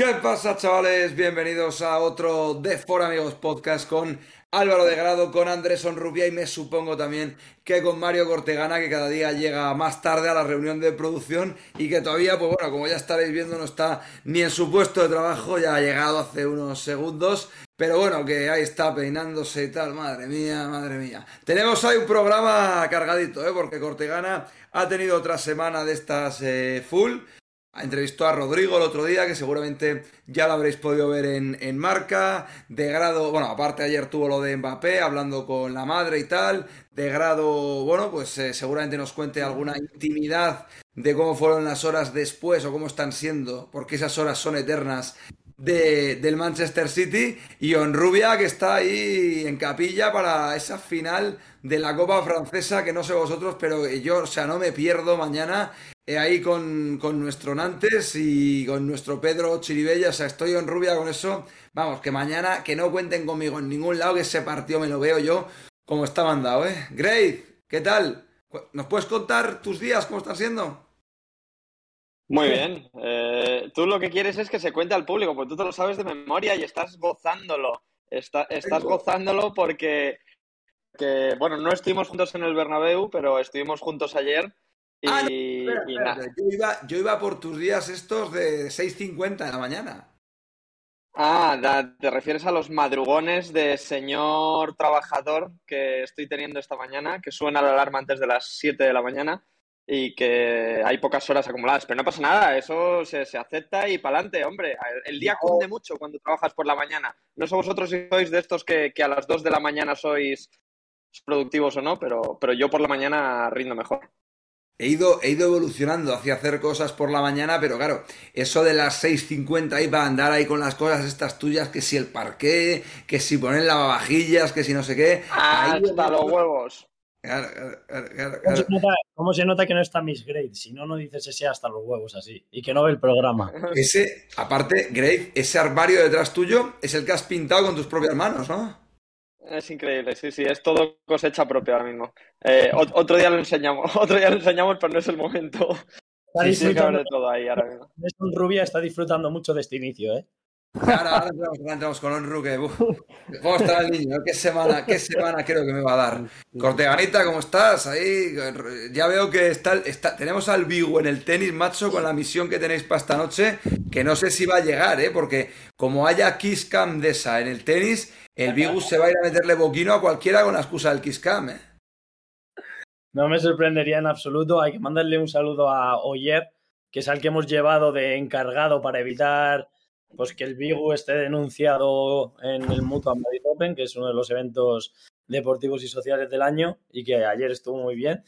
¿Qué pasa, chavales? Bienvenidos a otro de For Amigos Podcast con Álvaro de Grado, con Andrés Onrubia y me supongo también que con Mario Cortegana, que cada día llega más tarde a la reunión de producción y que todavía, pues bueno, como ya estaréis viendo, no está ni en su puesto de trabajo, ya ha llegado hace unos segundos. Pero bueno, que ahí está peinándose y tal, madre mía, madre mía. Tenemos ahí un programa cargadito, ¿eh? porque Cortegana ha tenido otra semana de estas eh, full Entrevistó a Rodrigo el otro día, que seguramente ya lo habréis podido ver en, marca. De grado, bueno, aparte ayer tuvo lo de Mbappé, hablando con la madre y tal. De grado, bueno, pues eh, seguramente nos cuente alguna intimidad de cómo fueron las horas después o cómo están siendo, porque esas horas son eternas de, del Manchester City y Onrubia que está ahí en capilla para esa final de la Copa Francesa que no sé vosotros, pero yo, o sea, no me pierdo mañana ahí con, nuestro Nantes y con nuestro Pedro Chiribella, o sea, estoy en rubia con eso. Vamos, que mañana que no cuenten conmigo en ningún lado, que ese partido me lo veo yo como está mandado, ¿eh? Grace, ¿qué tal? ¿Nos puedes contar tus días, cómo están siendo? Muy bien. Eh, tú lo que quieres es que se cuente al público, porque tú te lo sabes de memoria y estás gozándolo. estás gozándolo porque, que, bueno, no estuvimos juntos en el Bernabéu, pero estuvimos juntos ayer Ah, yo, iba, por tus días estos de 6.50 de la mañana. Ah, te refieres a los madrugones de señor trabajador que estoy teniendo esta mañana, que suena la alarma antes de las 7 de la mañana y que hay pocas horas acumuladas. Pero no pasa nada, eso se, acepta y para adelante, hombre. El día cunde mucho cuando trabajas por la mañana. No sé vosotros si sois de estos que, que a las 2 de la mañana sois productivos o no, pero, pero yo por la mañana rindo mejor he ido, he ido evolucionando hacia hacer cosas por la mañana, pero claro, eso de las 6.50 ahí para andar ahí con las cosas estas tuyas, que si el parqué, que si poner lavavajillas, que si no sé qué. Hasta los huevos. ¿Cómo, se nota, que no está Miss Grade? Si no, no dices ese hasta los huevos así. Y que no ve el programa. Ese, aparte, Grade, ese armario detrás tuyo es el que has pintado con tus propias manos, ¿no? Es increíble, sí, sí, es todo cosecha propia ahora mismo. Eh, otro día lo enseñamos, otro día lo enseñamos, pero no es el momento. Está disfrutando todo ahí ahora mismo. Rubia está disfrutando mucho de este inicio, ¿eh? Ahora, entramos, con Onru, que ¿cómo está el niño? ¿Qué semana, ¿Qué semana creo que me va a dar? Corteganita, ¿cómo estás? Ahí ya veo que está, tenemos al Vigo en el tenis, macho, con la misión que tenéis para esta noche, que no sé si va a llegar, ¿eh? Porque como haya Kiss Cam de esa en el tenis, el Vigus se va a ir a meterle boquino a cualquiera con la excusa del Kiss Cam, ¿eh? No me sorprendería en absoluto. Hay que mandarle un saludo a Oyer, que es al que hemos llevado de encargado para evitar pues que el Vigu esté denunciado en el Mutua Madrid Open, que es uno de los eventos deportivos y sociales del año y que ayer estuvo muy bien.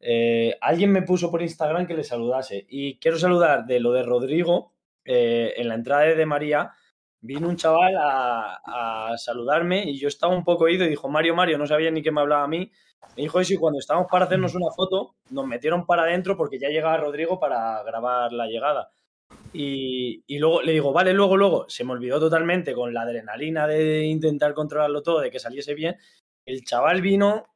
Eh, alguien me puso por Instagram que le saludase y quiero saludar de lo de Rodrigo. Eh, en la entrada de María vino un chaval a, saludarme y yo estaba un poco ido y dijo, Mario, Mario, no sabía ni que me hablaba a mí. Me dijo eso y cuando estábamos para hacernos una foto, nos metieron para adentro porque ya llegaba Rodrigo para grabar la llegada. Y, luego le digo, vale, luego, luego, se me olvidó totalmente con la adrenalina de intentar controlarlo todo, de que saliese bien. El chaval vino,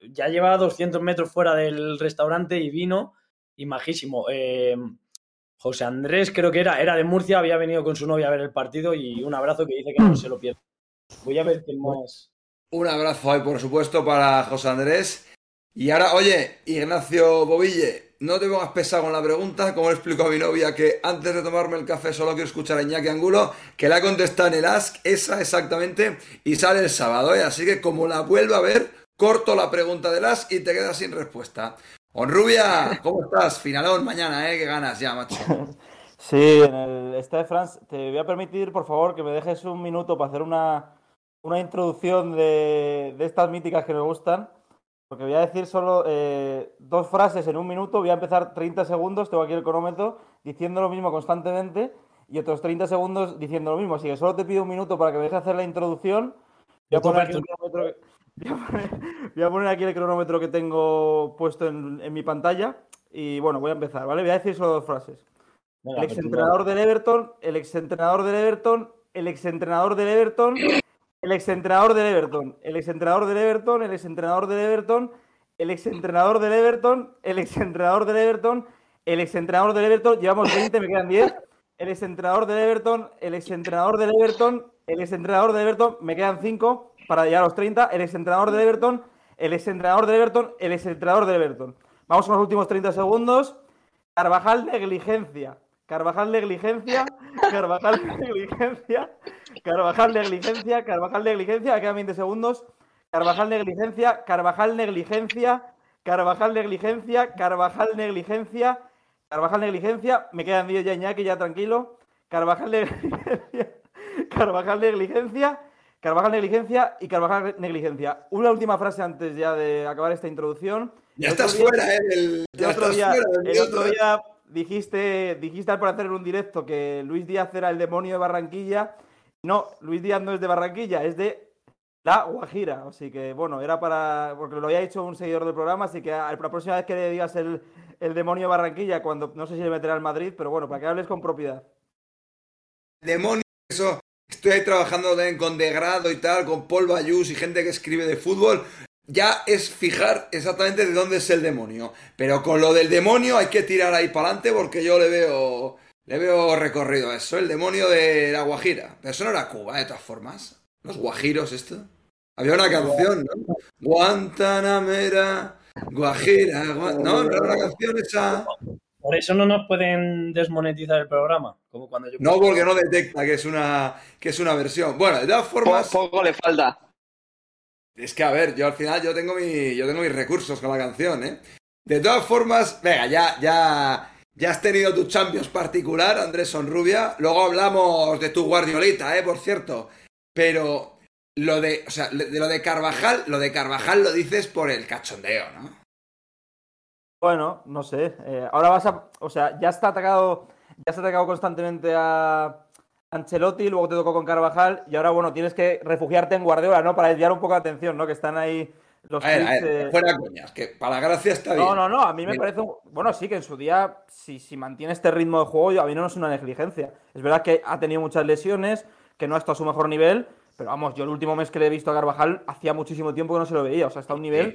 ya llevaba 200 metros fuera del restaurante y vino, y majísimo. Eh, José Andrés, creo que era, era de Murcia, había venido con su novia a ver el partido y un abrazo que dice que no se lo pierde. Voy a ver qué más. Un abrazo ahí, por supuesto, para José Andrés. Y ahora, oye, Ignacio Bobille, no te pongas pesado con la pregunta, como le explico a mi novia que antes de tomarme el café solo quiero escuchar a Iñaki Angulo, que la ha contestado en el Ask, esa exactamente, y sale el sábado, ¿eh? así que como la vuelva a ver, corto la pregunta del Ask y te quedas sin respuesta. Onrubia, ¿cómo estás? Finalón mañana, ¿eh? Que ganas ya, macho. Sí, en el France, te voy a permitir, por favor, que me dejes un minuto para hacer una, una introducción de, de estas míticas que me gustan. Porque voy a decir solo eh, dos frases en un minuto, voy a empezar 30 segundos, tengo aquí el cronómetro, diciendo lo mismo constantemente y otros 30 segundos diciendo lo mismo. Así que solo te pido un minuto para que me dejes hacer la introducción. Voy a, poner aquí, el cronómetro que tengo puesto en, mi pantalla y bueno, voy a empezar, ¿vale? Voy a decir solo dos frases. el exentrenador del Everton, el exentrenador del Everton, el exentrenador del Everton el exentrenador del Everton, el exentrenador del Everton, el exentrenador del Everton, el exentrenador del Everton, el exentrenador del Everton, el exentrenador del Everton, llevamos 20, me quedan 10. el exentrenador del Everton, el exentrenador del Everton, el exentrenador del Everton, me quedan cinco para llegar a los 30, el exentrenador del Everton, el exentrenador del Everton, el exentrenador del Everton. Vamos con los últimos 30 segundos. Carvajal negligencia. Carvajal negligencia. Carvajal negligencia. Carvajal negligencia. Carvajal negligencia. Quedan 20 segundos. Carvajal negligencia. Carvajal negligencia. Carvajal negligencia. Carvajal negligencia. Carvajal negligencia. Me quedan 10 ya Iñaki, ya tranquilo. Carvajal negligencia. Carvajal negligencia. Carvajal negligencia y Carvajal negligencia. Una última frase antes ya de acabar esta introducción. Ya estás fuera, ¿eh? El, el otro día, el otro día dijiste, dijiste al por hacer un directo que Luis Díaz era el demonio de Barranquilla. No, Luis Díaz no es de Barranquilla, es de La Guajira. Así que, bueno, era para. Porque lo había hecho un seguidor del programa, así que la próxima vez que le digas el, el demonio de Barranquilla, cuando no sé si le meterá al Madrid, pero bueno, para que hables con propiedad. Demonio, eso. Estoy ahí trabajando también con Degrado y tal, con Paul Bayús y gente que escribe de fútbol ya es fijar exactamente de dónde es el demonio. Pero con lo del demonio hay que tirar ahí para adelante porque yo le veo, le veo recorrido a eso. El demonio de la Guajira. Pero eso no era Cuba, de todas formas. Los guajiros, esto. Había una canción, ¿no? Guantanamera, Guajira. No, no era una canción esa. Por eso no nos pueden desmonetizar el programa. Como cuando yo... No, porque no detecta que es una, que es una versión. Bueno, de todas formas. Poco le falta. Es que, a ver, yo al final yo tengo, mi, yo tengo mis recursos con la canción, ¿eh? De todas formas, venga, ya, ya, ya has tenido tu Champions particular, Andrés Sonrubia. Luego hablamos de tu Guardiolita, ¿eh? Por cierto. Pero lo de, o sea, de lo de Carvajal, lo de Carvajal lo dices por el cachondeo, ¿no? Bueno, no sé. Eh, ahora vas a, o sea, ya está atacado, ya está atacado constantemente a, Ancelotti, luego te tocó con Carvajal y ahora, bueno, tienes que refugiarte en Guardiola, ¿no? Para desviar un poco la atención, ¿no? Que están ahí los a ver, a ver, fuera coñas, que para la gracia está bien. No, no, no, a mí me parece, bueno, sí, que en su día, si, si mantiene este ritmo de juego, a mí no es una negligencia. Es verdad que ha tenido muchas lesiones, que no ha estado a su mejor nivel, pero vamos, yo el último mes que le he visto a Carvajal hacía muchísimo tiempo que no se lo veía, o sea, está a un nivel...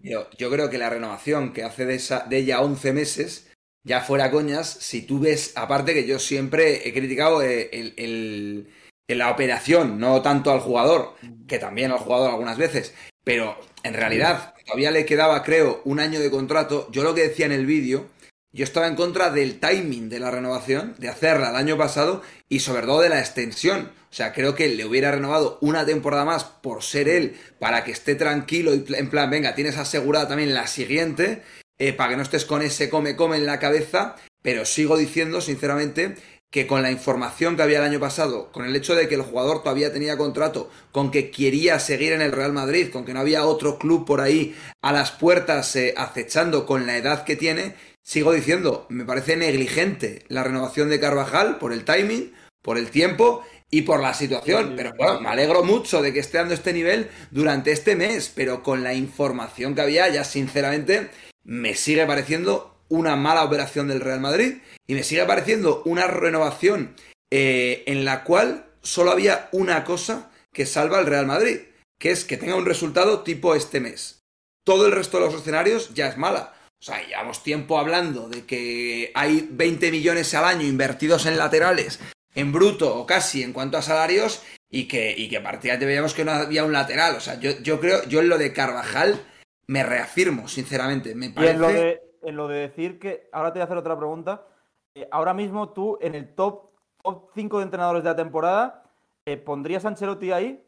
yo, yo, creo que la renovación que hace de, esa, de ella 11 meses ya fuera coñas, si tú ves, aparte que yo siempre he criticado eh, el, la operación, no tanto al jugador, que también al jugador algunas veces, pero en realidad todavía le quedaba, creo, un año de contrato. Yo lo que decía en el vídeo, yo estaba en contra del timing de la renovación, de hacerla el año pasado y sobre todo de la extensión. O sea, creo que le hubiera renovado una temporada más por ser él, para que esté tranquilo y en plan, venga, tienes asegurada también la siguiente eh, para que no estés con ese come-come en la cabeza, pero sigo diciendo, sinceramente, que con la información que había el año pasado, con el hecho de que el jugador todavía tenía contrato, con que quería seguir en el Real Madrid, con que no había otro club por ahí a las puertas eh, acechando con la edad que tiene, sigo diciendo, me parece negligente la renovación de Carvajal por el timing, por el tiempo y por la situación. Pero bueno, me alegro mucho de que esté dando este nivel durante este mes, pero con la información que había, ya sinceramente me sigue pareciendo una mala operación del Real Madrid y me sigue pareciendo una renovación eh, en la cual solo había una cosa que salva al Real Madrid, que es que tenga un resultado tipo este mes. Todo el resto de los escenarios ya es mala. O sea, llevamos tiempo hablando de que hay 20 millones al año invertidos en laterales, en bruto o casi en cuanto a salarios, y que, y que partida veíamos que no había un lateral. O sea, yo, yo creo, yo en lo de Carvajal me reafirmo, sinceramente. Me parece... en, lo de, en lo de decir que, ahora te voy a hacer otra pregunta. Eh, ahora mismo tú, en el top, top 5 de entrenadores de la temporada, eh, ¿pondrías a Ancelotti ahí?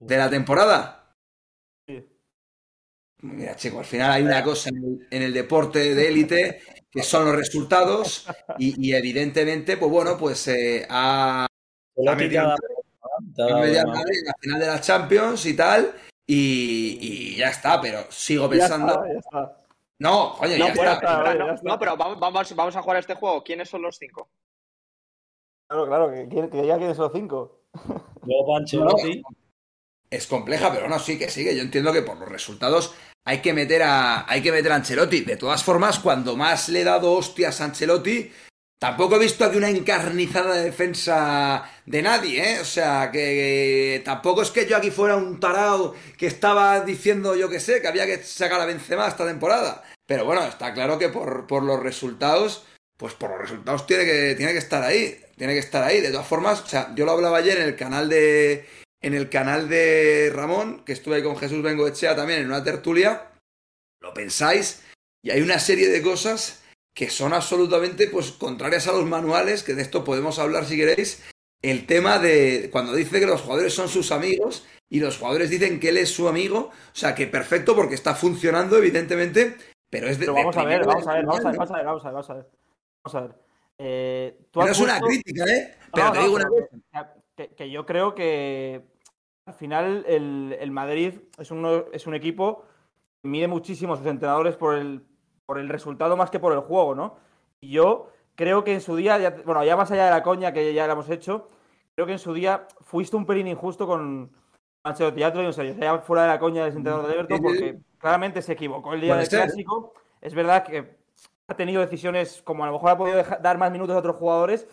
¿De la temporada? Sí. Mira, chico, al final hay una cosa en el, deporte de élite que son los resultados y, evidentemente, pues bueno, pues eh, ha, ha metido la final de la Champions y tal y, ya está, pero sigo pensando. No, coño, ya, está. no, pero vamos, vamos, a jugar a este juego. ¿Quiénes son los cinco? Claro, claro, que, ya quiénes son los cinco. es compleja, pero no, sí que sigue. Yo entiendo que por los resultados hay que meter a, hay que meter a Ancelotti. De todas formas, cuando más le he dado hostias a Ancelotti, Tampoco he visto aquí una encarnizada defensa de nadie, ¿eh? O sea, que, tampoco es que yo aquí fuera un tarao que estaba diciendo, yo que sé, que había que sacar a Benzema esta temporada. Pero bueno, está claro que por, por los resultados pues por los resultados tiene que, tiene que estar ahí. Tiene que estar ahí. De todas formas, o sea, yo lo hablaba ayer en el canal de. En el canal de Ramón, que estuve ahí con Jesús Bengoechea también en una tertulia. Lo pensáis, y hay una serie de cosas que son absolutamente pues contrarias a los manuales, que de esto podemos hablar si queréis. El tema de cuando dice que los jugadores son sus amigos y los jugadores dicen que él es su amigo, o sea que perfecto porque está funcionando evidentemente, pero es de... Pero vamos, a ver, vamos a ver, vamos a ver, vamos a ver, vamos a ver, vamos a ver, vamos a ver. Eh, tú no es una crítica, ¿eh? Pero no, te digo una cosa. Que, que, yo creo que al final el, el Madrid es un, es un equipo que mide muchísimo a sus entrenadores por el, por el resultado más que por el juego, ¿no? Y yo creo que en su día, ya, bueno, ya más allá de la coña que ya la hemos hecho, creo que en su día fuiste un pelín injusto con Ancelotti. Ya te lo digo en serio, ya fuera de la coña del entrenador de Everton, porque claramente se equivocó el día del clásico. Es verdad que ha tenido decisiones como a lo mejor ha podido dejar, dar más minutos a otros jugadores,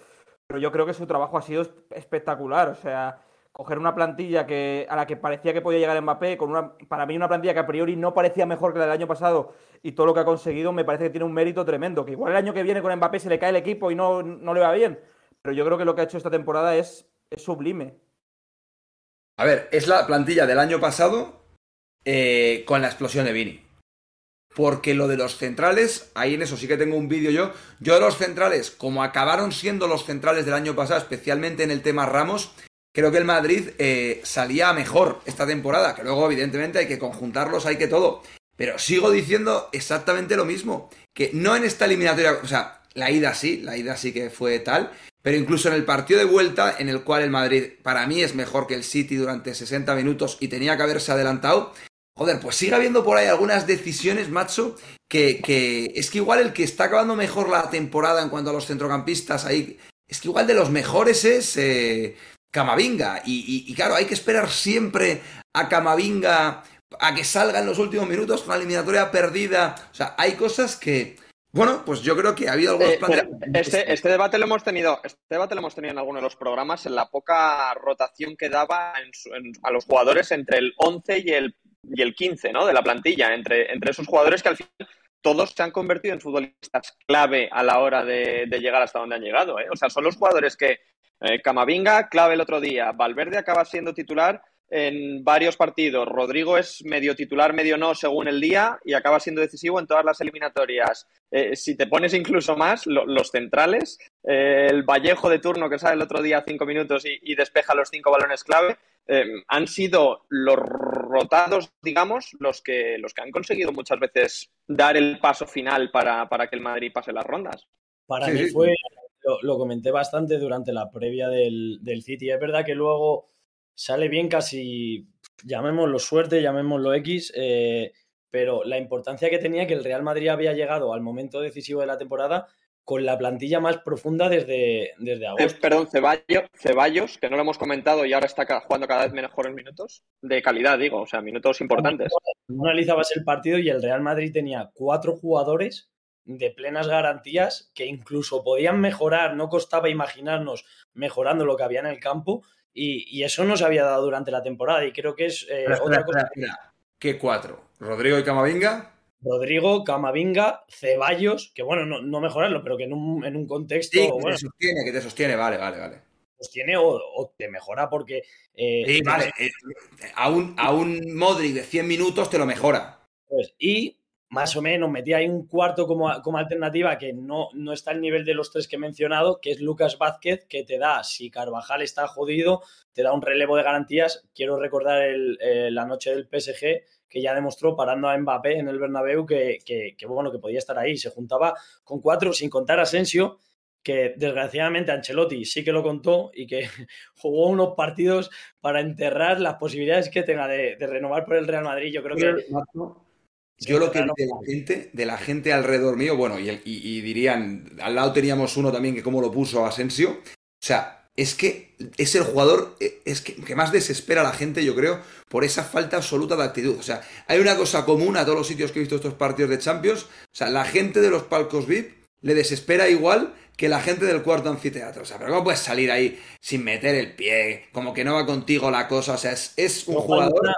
pero yo creo que su trabajo ha sido espectacular. O sea, coger una plantilla que, a la que parecía que podía llegar Mbappé, con una, para mí una plantilla que a priori no parecía mejor que la del año pasado y todo lo que ha conseguido me parece que tiene un mérito tremendo. Que igual el año que viene con Mbappé se le cae el equipo y no, no le va bien, pero yo creo que lo que ha hecho esta temporada es, es sublime. A ver, es la plantilla del año pasado eh, con la explosión de Vini. Porque lo de los centrales, ahí en eso sí que tengo un vídeo yo. Yo de los centrales, como acabaron siendo los centrales del año pasado, especialmente en el tema Ramos, creo que el Madrid eh, salía mejor esta temporada. Que luego, evidentemente, hay que conjuntarlos, hay que todo. Pero sigo diciendo exactamente lo mismo. Que no en esta eliminatoria, o sea, la ida sí, la ida sí que fue tal. Pero incluso en el partido de vuelta, en el cual el Madrid para mí es mejor que el City durante 60 minutos y tenía que haberse adelantado, joder, pues sigue habiendo por ahí algunas decisiones, macho, que, que, es que igual el que está acabando mejor la temporada en cuanto a los centrocampistas ahí, es que igual de los mejores es eh, Camavinga. Y, y, y, claro, hay que esperar siempre a Camavinga a que salga en los últimos minutos con la eliminatoria perdida. O sea, hay cosas que... Bueno, pues yo creo que ha habido algunos eh, este, este, debate lo hemos tenido, este debate lo hemos tenido en alguno de los programas, en la poca rotación que daba en su, en, a los jugadores entre el 11 y el, y el 15, ¿no? De la plantilla, entre, entre esos jugadores que al final todos se han convertido en futbolistas clave a la hora de, de llegar hasta donde han llegado. ¿eh? O sea, son los jugadores que eh, Camavinga, clave el otro día, Valverde acaba siendo titular en varios partidos. Rodrigo es medio titular, medio no, según el día, y acaba siendo decisivo en todas las eliminatorias. Eh, si te pones incluso más, lo, los centrales, eh, el Vallejo de turno que sale el otro día cinco minutos y, y despeja los cinco balones clave, eh, han sido los rotados, digamos, los que, los que han conseguido muchas veces dar el paso final para, para que el Madrid pase las rondas. Para sí, mí fue, lo, lo, comenté bastante durante la previa del, del City. Es verdad que luego sale bien casi, llamémoslo suerte, llamémoslo X, eh, pero la importancia que tenía que el Real Madrid había llegado al momento decisivo de la temporada con la plantilla más profunda desde, desde agosto. Eh, perdón, Ceballos, Ceballos, que no lo hemos comentado y ahora está jugando cada vez mejores minutos, de calidad, digo, o sea, minutos importantes. No analizabas el partido y el Real Madrid tenía cuatro jugadores de plenas garantías que incluso podían mejorar, no costaba imaginarnos mejorando lo que había en el campo y, y, eso no se había dado durante la temporada y creo que es eh, espera, otra espera, cosa. Espera. ¿Qué cuatro? ¿Rodrigo y Camavinga? Rodrigo, Camavinga, Ceballos, que bueno, no, no mejorarlo, pero que en un, en un contexto. Sí, que bueno, te sostiene, que te sostiene, vale, vale, vale. Sostiene o, o te mejora porque. Eh, sí, vale. Eh, a, un, a un Modric de 100 minutos te lo mejora. Pues, y más o menos metí ahí un cuarto como, como alternativa que no, no, está al nivel de los tres que he mencionado, que es Lucas Vázquez, que te da, si Carvajal está jodido, te da un relevo de garantías. Quiero recordar el, eh, la noche del PSG, que ya demostró parando a Mbappé en el Bernabéu que, que, que, bueno, que podía estar ahí. Se juntaba con cuatro, sin contar a Asensio, que desgraciadamente Ancelotti sí que lo contó y que jugó unos partidos para enterrar las posibilidades que tenga de, de renovar por el Real Madrid. Yo creo que... Yo lo que de la gente, de la gente alrededor mío, bueno, y, y, y, dirían, al lado teníamos uno también que como lo puso Asensio, o sea, es que es el jugador es que, que, más desespera a la gente, yo creo, por esa falta absoluta de actitud. O sea, hay una cosa común a todos los sitios que he visto estos partidos de Champions, o sea, la gente de los palcos VIP le desespera igual que la gente del cuarto anfiteatro. O sea, pero ¿cómo puedes salir ahí sin meter el pie? Como que no va contigo la cosa. O sea, es, es un no jugador.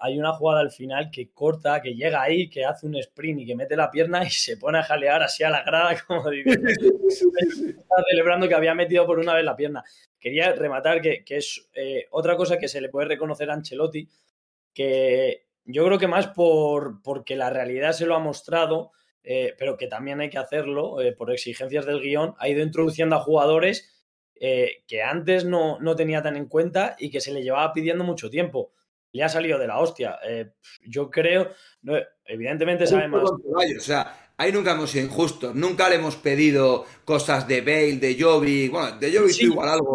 Hay una, jugada al final que corta, que llega ahí, que hace un sprint y que mete la pierna y se pone a jalear así a la grada, como diciendo, está celebrando que había metido por una vez la pierna. Quería rematar que, es eh, otra cosa que se le puede reconocer a Ancelotti, que yo creo que más por, porque la realidad se lo ha mostrado, eh, pero que también hay que hacerlo eh, por exigencias del guion, ha ido introduciendo a jugadores que antes no, no tenía tan en cuenta y que se le llevaba pidiendo mucho tiempo le ha salido de la hostia. Eh, yo creo, evidentemente sabe más. O sea, ahí nunca hemos sido injustos, nunca le hemos pedido cosas de Bale, de Jovi, bueno, de Jovi igual algo.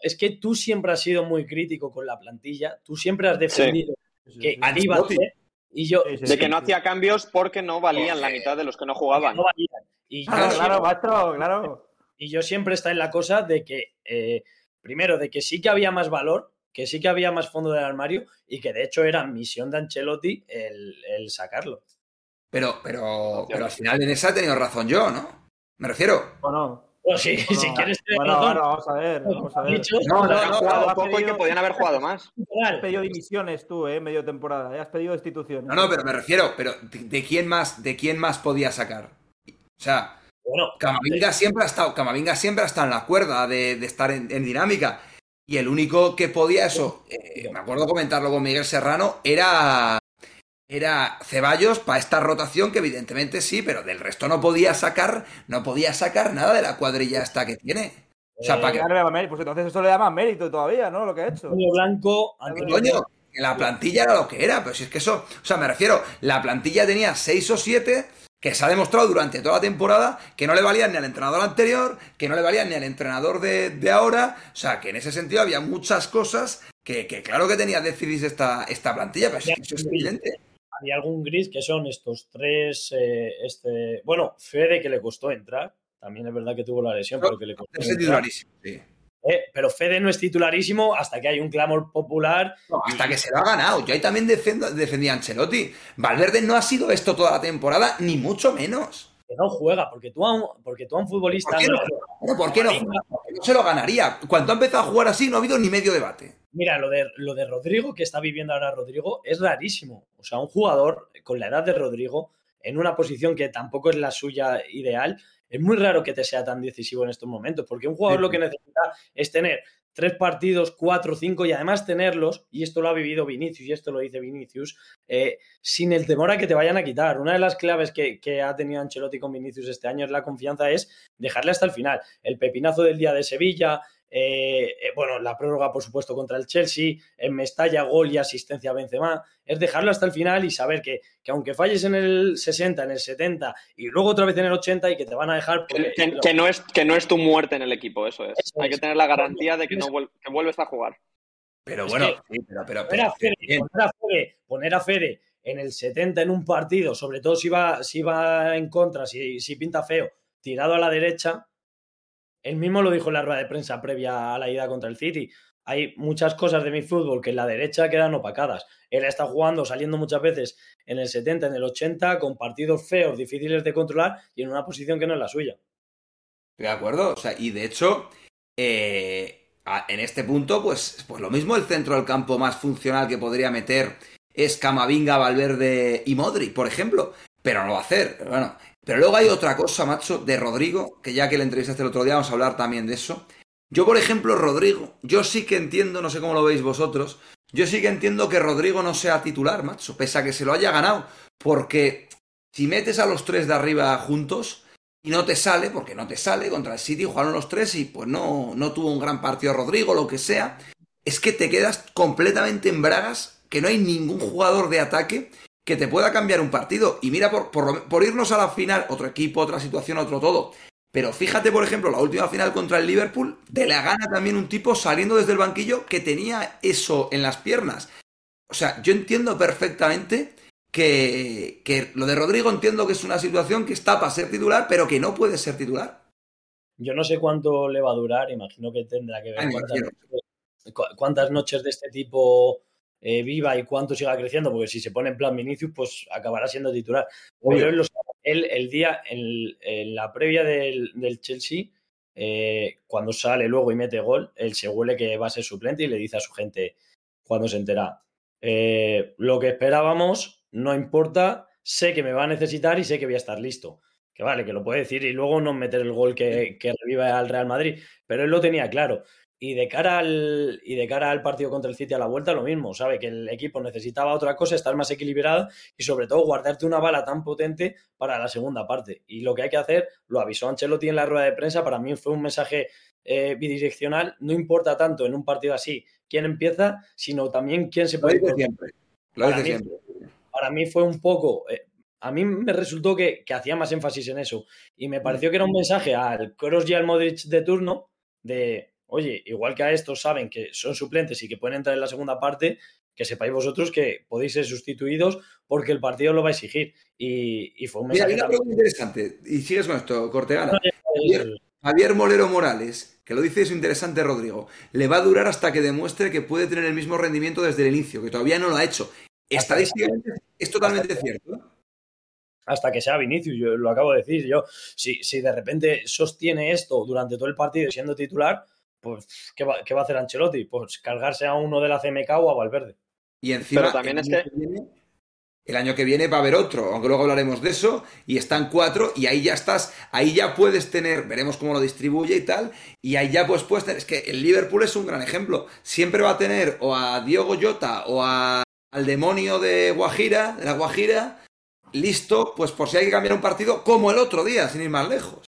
Es que, tú siempre has sido muy crítico con la plantilla, tú siempre has defendido que Aníbal y yo de que no hacía cambios porque no valían la mitad de los que no jugaban. Y claro, claro, maestro, claro. Y yo siempre está en la cosa de que, eh, primero, de que sí que había más valor, que sí que había más fondo del armario y que de hecho era misión de Ancelotti el, sacarlo. Pero, pero, pero al final en esa he tenido razón yo, ¿no? Me refiero. ¿O no? Pues sí, si quieres tener bueno, razón. vamos a ver, vamos a ver. no, no, no, han jugado poco y que podían haber jugado más. Has pedido dimisiones tú, ¿eh? Medio temporada. Has pedido destituciones. No, no, pero me refiero, pero ¿de, quién más, de quién más podía sacar? O sea, bueno, Camavinga siempre ha estado, Camavinga siempre ha estado en la cuerda de, estar en dinámica. Y el único que podía eso, eh, me acuerdo comentarlo con Miguel Serrano, era, era Ceballos para esta rotación, que evidentemente sí, pero del resto no podía sacar, no podía sacar nada de la cuadrilla esta que tiene. O sea, para que... Pues entonces eso le da más mérito todavía, ¿no? Lo que ha hecho. Blanco, Coño, que la plantilla era lo que era, pero si es que eso, o sea, me refiero, la plantilla tenía seis o siete que se ha demostrado durante toda la temporada que no le valían ni al entrenador anterior, que no le valían ni al entrenador de, ahora. O sea, que en ese sentido había muchas cosas que, claro que tenía déficit esta, esta plantilla, pero eso es evidente. Había algún gris que son estos tres, eh, este, bueno, Fede que le costó entrar, también es verdad que tuvo la lesión, pero que le costó entrar. Sí. Eh, pero Fede no es titularísimo hasta que hay un clamor popular. hasta que se lo ha ganado. Yo ahí también defendía a Ancelotti. Valverde no ha sido esto toda la temporada, ni mucho menos. Que no juega, porque tú a un, porque tú a un futbolista. ¿Por qué no, no, se lo ganaría. Cuando ha empezado a jugar así, no ha habido ni medio debate. Mira, lo de, lo de Rodrigo, que está viviendo ahora Rodrigo, es rarísimo. O sea, un jugador con la edad de Rodrigo, en una posición que tampoco es la suya ideal, es muy raro que te sea tan decisivo en estos momentos, porque un jugador lo que necesita es tener tres partidos, cuatro, cinco y además tenerlos, y esto lo ha vivido Vinicius y esto lo dice Vinicius, eh, sin el temor a que te vayan a quitar. Una de las claves que, que, ha tenido Ancelotti con Vinicius este año es la confianza, es dejarle hasta el final. El pepinazo del día de Sevilla, eh, eh, bueno, la prórroga, por supuesto, contra el Chelsea, en Mestalla, gol y asistencia a Benzema, es dejarlo hasta el final y saber que, aunque falles en el 60, en el 70 y luego otra vez en el 80 y que te van a dejar... Que, no, es, que no es tu muerte en el equipo, eso es. Hay que tener la garantía de que, no vuelves a jugar. Pero bueno, pero, poner, a Fede, poner, a Fede, en el 70 en un partido, sobre todo si va, si va en contra, si, si pinta feo, tirado a la derecha, él mismo lo dijo en la rueda de prensa previa a la ida contra el City. Hay muchas cosas de mi fútbol que en la derecha quedan opacadas. Él está jugando, saliendo muchas veces en el 70, en el 80, con partidos feos, difíciles de controlar y en una posición que no es la suya. De acuerdo, o sea, y de hecho, eh, en este punto, pues, pues lo mismo el centro del campo más funcional que podría meter es Camavinga, Valverde y Modri, por ejemplo, pero no va a hacer. Bueno, pero luego hay otra cosa, macho, de Rodrigo, que ya que le entrevistaste el otro día, vamos a hablar también de eso. Yo, por ejemplo, Rodrigo, yo sí que entiendo, no sé cómo lo veis vosotros, yo sí que entiendo que Rodrigo no sea titular, macho, pese a que se lo haya ganado. Porque si metes a los tres de arriba juntos y no te sale, porque no te sale, contra el City jugaron los tres y pues no, no tuvo un gran partido Rodrigo, lo que sea, es que te quedas completamente en bragas, que no hay ningún jugador de ataque que te pueda cambiar un partido. Y mira, por, por, irnos a la final, otro equipo, otra situación, otro todo. Pero fíjate, por ejemplo, la última final contra el Liverpool, de la gana también un tipo saliendo desde el banquillo que tenía eso en las piernas. O sea, yo entiendo perfectamente que, que lo de Rodrigo entiendo que es una situación que está para ser titular, pero que no puede ser titular. Yo no sé cuánto le va a durar, imagino que tendrá que ver cuántas noches de este tipo eh, viva y cuánto siga creciendo, porque si se pone en plan Vinicius, pues acabará siendo titular. él, el día, en, la previa del, Chelsea, eh, cuando sale luego y mete gol, él se huele que va a ser suplente y le dice a su gente cuando se entera, eh, lo que esperábamos, no importa, sé que me va a necesitar y sé que voy a estar listo. Que vale, que lo puede decir y luego no meter el gol que, que reviva al Real Madrid, pero él lo tenía claro. Y de, cara al, y de cara al partido contra el City a la vuelta, lo mismo. Sabe que el equipo necesitaba otra cosa, estar más equilibrado y sobre todo guardarte una bala tan potente para la segunda parte. Y lo que hay que hacer, lo avisó Ancelotti en la rueda de prensa, para mí fue un mensaje eh, bidireccional. No importa tanto en un partido así quién empieza, sino también quién se puede... Lo siempre. Lo para, mí, siempre. para mí fue un poco... Eh, a mí me resultó que, que, hacía más énfasis en eso. Y me pareció que era un mensaje al Kroos y al Modric de turno de oye, igual que a estos saben que son suplentes y que pueden entrar en la segunda parte, que sepáis vosotros que podéis ser sustituidos porque el partido lo va a exigir. Y, y fue un mensaje. Mira, una interesante, y sigues con esto, Cortegana. Javier, Javier, Molero Morales, que lo dice eso interesante, Rodrigo, le va a durar hasta que demuestre que puede tener el mismo rendimiento desde el inicio, que todavía no lo ha hecho. Estadísticamente es totalmente cierto hasta que sea Vinicius, yo lo acabo de decir, yo, si, si de repente sostiene esto durante todo el partido siendo titular, pues ¿qué va, ¿qué va, a hacer Ancelotti? Pues cargarse a uno de la CMK o a Valverde. Y encima, Pero también es que... que viene, el año que viene va a haber otro, aunque luego hablaremos de eso, y están cuatro, y ahí ya estás, ahí ya puedes tener, veremos cómo lo distribuye y tal, y ahí ya pues puedes tener, es que el Liverpool es un gran ejemplo, siempre va a tener o a Diego Jota o a, al demonio de Guajira, de la Guajira, listo, pues por si hay que cambiar un partido, como el otro día, sin ir más lejos.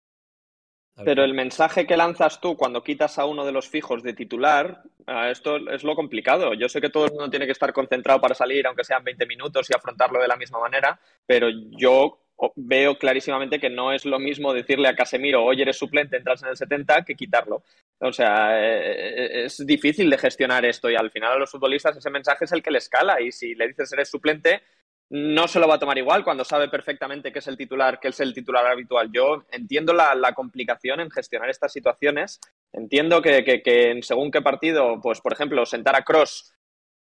Pero el mensaje que lanzas tú cuando quitas a uno de los fijos de titular, esto es lo complicado. Yo sé que todo el mundo tiene que estar concentrado para salir, aunque sean 20 minutos, y afrontarlo de la misma manera, pero yo veo clarísimamente que no es lo mismo decirle a Casemiro, oye, eres suplente, entras en el 70, que quitarlo. O sea, eh, es difícil de gestionar esto y al final a los futbolistas ese mensaje es el que les cala y si le dices eres suplente, no se lo va a tomar igual cuando sabe perfectamente que es el titular, que es el titular habitual. Yo entiendo la, complicación en gestionar estas situaciones. Entiendo que, que, que, según qué partido, pues por ejemplo, sentar a Cross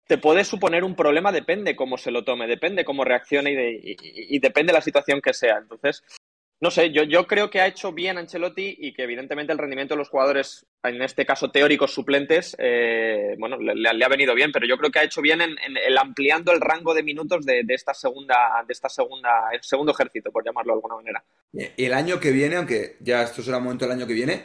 te puede suponer un problema, depende cómo se lo tome, depende cómo reaccione y, de, y, y depende de la situación que sea. Entonces, no sé, yo, yo creo que ha hecho bien Ancelotti y que evidentemente el rendimiento de los jugadores, en este caso teóricos suplentes, eh, bueno, le, ha venido bien, pero yo creo que ha hecho bien en, el ampliando el rango de minutos de, esta segunda, de esta segunda, el segundo ejército, por llamarlo de alguna manera. El año que viene, aunque ya esto será un momento del año que viene,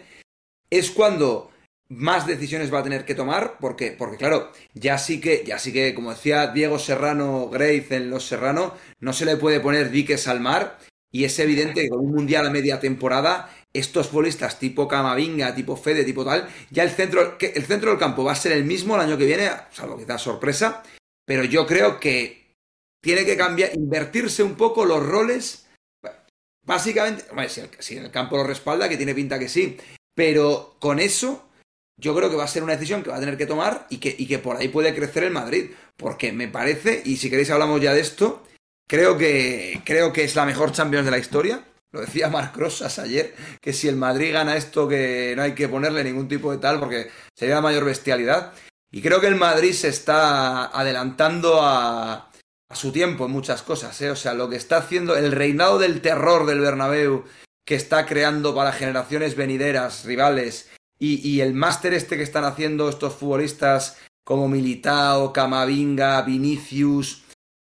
es cuando más decisiones va a tener que tomar, porque, porque claro, ya sí que, ya sí que, como decía Diego Serrano Grace en Los Serrano, no se le puede poner diques al mar y es evidente que con un mundial a media temporada, estos futbolistas tipo Camavinga, tipo Fede, tipo tal, ya el centro, el centro del campo va a ser el mismo el año que viene, salvo que da sorpresa, pero yo creo que tiene que cambiar, invertirse un poco los roles. Básicamente, bueno, si, el, si el campo lo respalda, que tiene pinta que sí, pero con eso yo creo que va a ser una decisión que va a tener que tomar y que, y que por ahí puede crecer el Madrid, porque me parece, y si queréis hablamos ya de esto, Creo que, creo que es la mejor Champions de la historia. Lo decía Marc Rosas ayer, que si el Madrid gana esto, que no hay que ponerle ningún tipo de tal, porque sería la mayor bestialidad. Y creo que el Madrid se está adelantando a, a su tiempo en muchas cosas. ¿eh? O sea, lo que está haciendo, el reinado del terror del Bernabéu, que está creando para generaciones venideras, rivales, y, y el máster este que están haciendo estos futbolistas como Militao, Camavinga, Vinicius,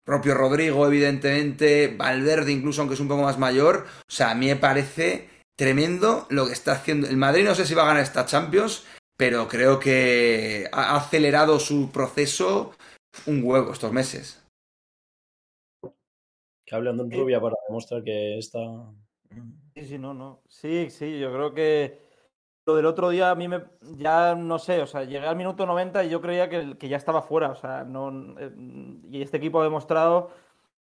propio Rodrigo, evidentemente, Valverde incluso, aunque es un poco más mayor. O sea, a mí me parece tremendo lo que está haciendo. El Madrid no sé si va a ganar esta Champions, pero creo que ha acelerado su proceso un huevo estos meses. Que hable en rubia para demostrar que está... Sí, sí, no, no. Sí, sí, yo creo que lo del otro día a mí me, ya no sé, o sea, llegué al minuto 90 y yo creía que, que ya estaba fuera, o sea, no, eh, y este equipo ha demostrado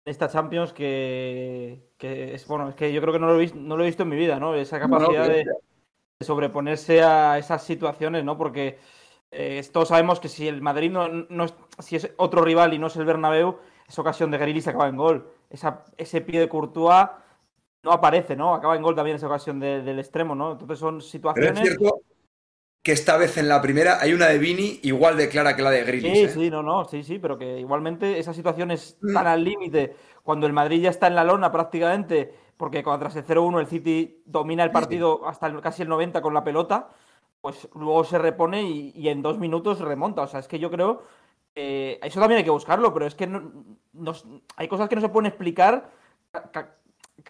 esta Champions que, que, es, bueno, es que yo creo que no lo, he visto, no lo he visto en mi vida, ¿no? Esa capacidad no, no, de, de, sobreponerse a esas situaciones, ¿no? Porque eh, todos sabemos que si el Madrid no, no es, si es otro rival y no es el Bernabéu, esa ocasión de Guerrero se acaba en gol. Esa, ese pie de Courtois no aparece, ¿no? Acaba en gol también esa ocasión de, del extremo, ¿no? Entonces son situaciones. Pero es cierto que esta vez en la primera hay una de Vini igual de clara que la de Grealish. Sí, ¿eh? sí, no, no, sí, sí, pero que igualmente esa situación es tan al límite cuando el Madrid ya está en la lona prácticamente, porque cuando tras el 0-1 el City domina el partido hasta el, casi el 90 con la pelota, pues luego se repone y, y, en dos minutos remonta. O sea, es que yo creo eh, eso también hay que buscarlo, pero es que no, hay cosas que no se pueden explicar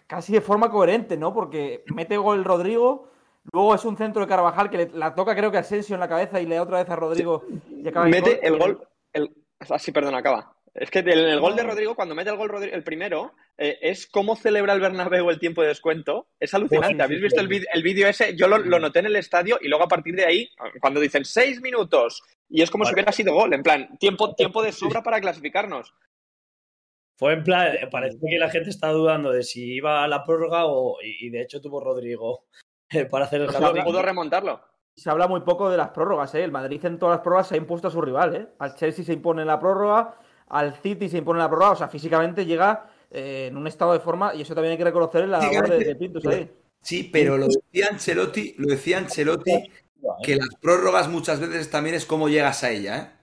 casi de forma coherente, ¿no? Porque mete gol Rodrigo, luego es un centro de Carvajal que la toca creo que a Asensio en la cabeza y le da otra vez a Rodrigo y acaba Mete el gol, el, ah, sí, perdón, acaba. Es que el, gol de Rodrigo, cuando mete el gol Rodrigo, el primero, eh, es cómo celebra el Bernabéu el tiempo de descuento. Es alucinante. ¿Habéis visto el vídeo ese? Yo lo, noté en el estadio y luego a partir de ahí, cuando dicen seis minutos, y es como si hubiera sido gol, en plan, tiempo, tiempo de sobra para clasificarnos. Fue en plan, parece que la gente está dudando de si iba a la prórroga o, y, de hecho tuvo Rodrigo eh, para hacer el no pudo remontarlo. Se habla muy poco de las prórrogas, ¿eh? El Madrid en todas las prórrogas se ha impuesto a su rival, ¿eh? Al Chelsea se impone en la prórroga, al City se impone en la prórroga, o sea, físicamente llega eh, en un estado de forma y eso también hay que reconocer en la labor de, Pintus ahí. Sí, pero lo decía Ancelotti, lo decía Ancelotti que las prórrogas muchas veces también es cómo llegas a ella, ¿eh?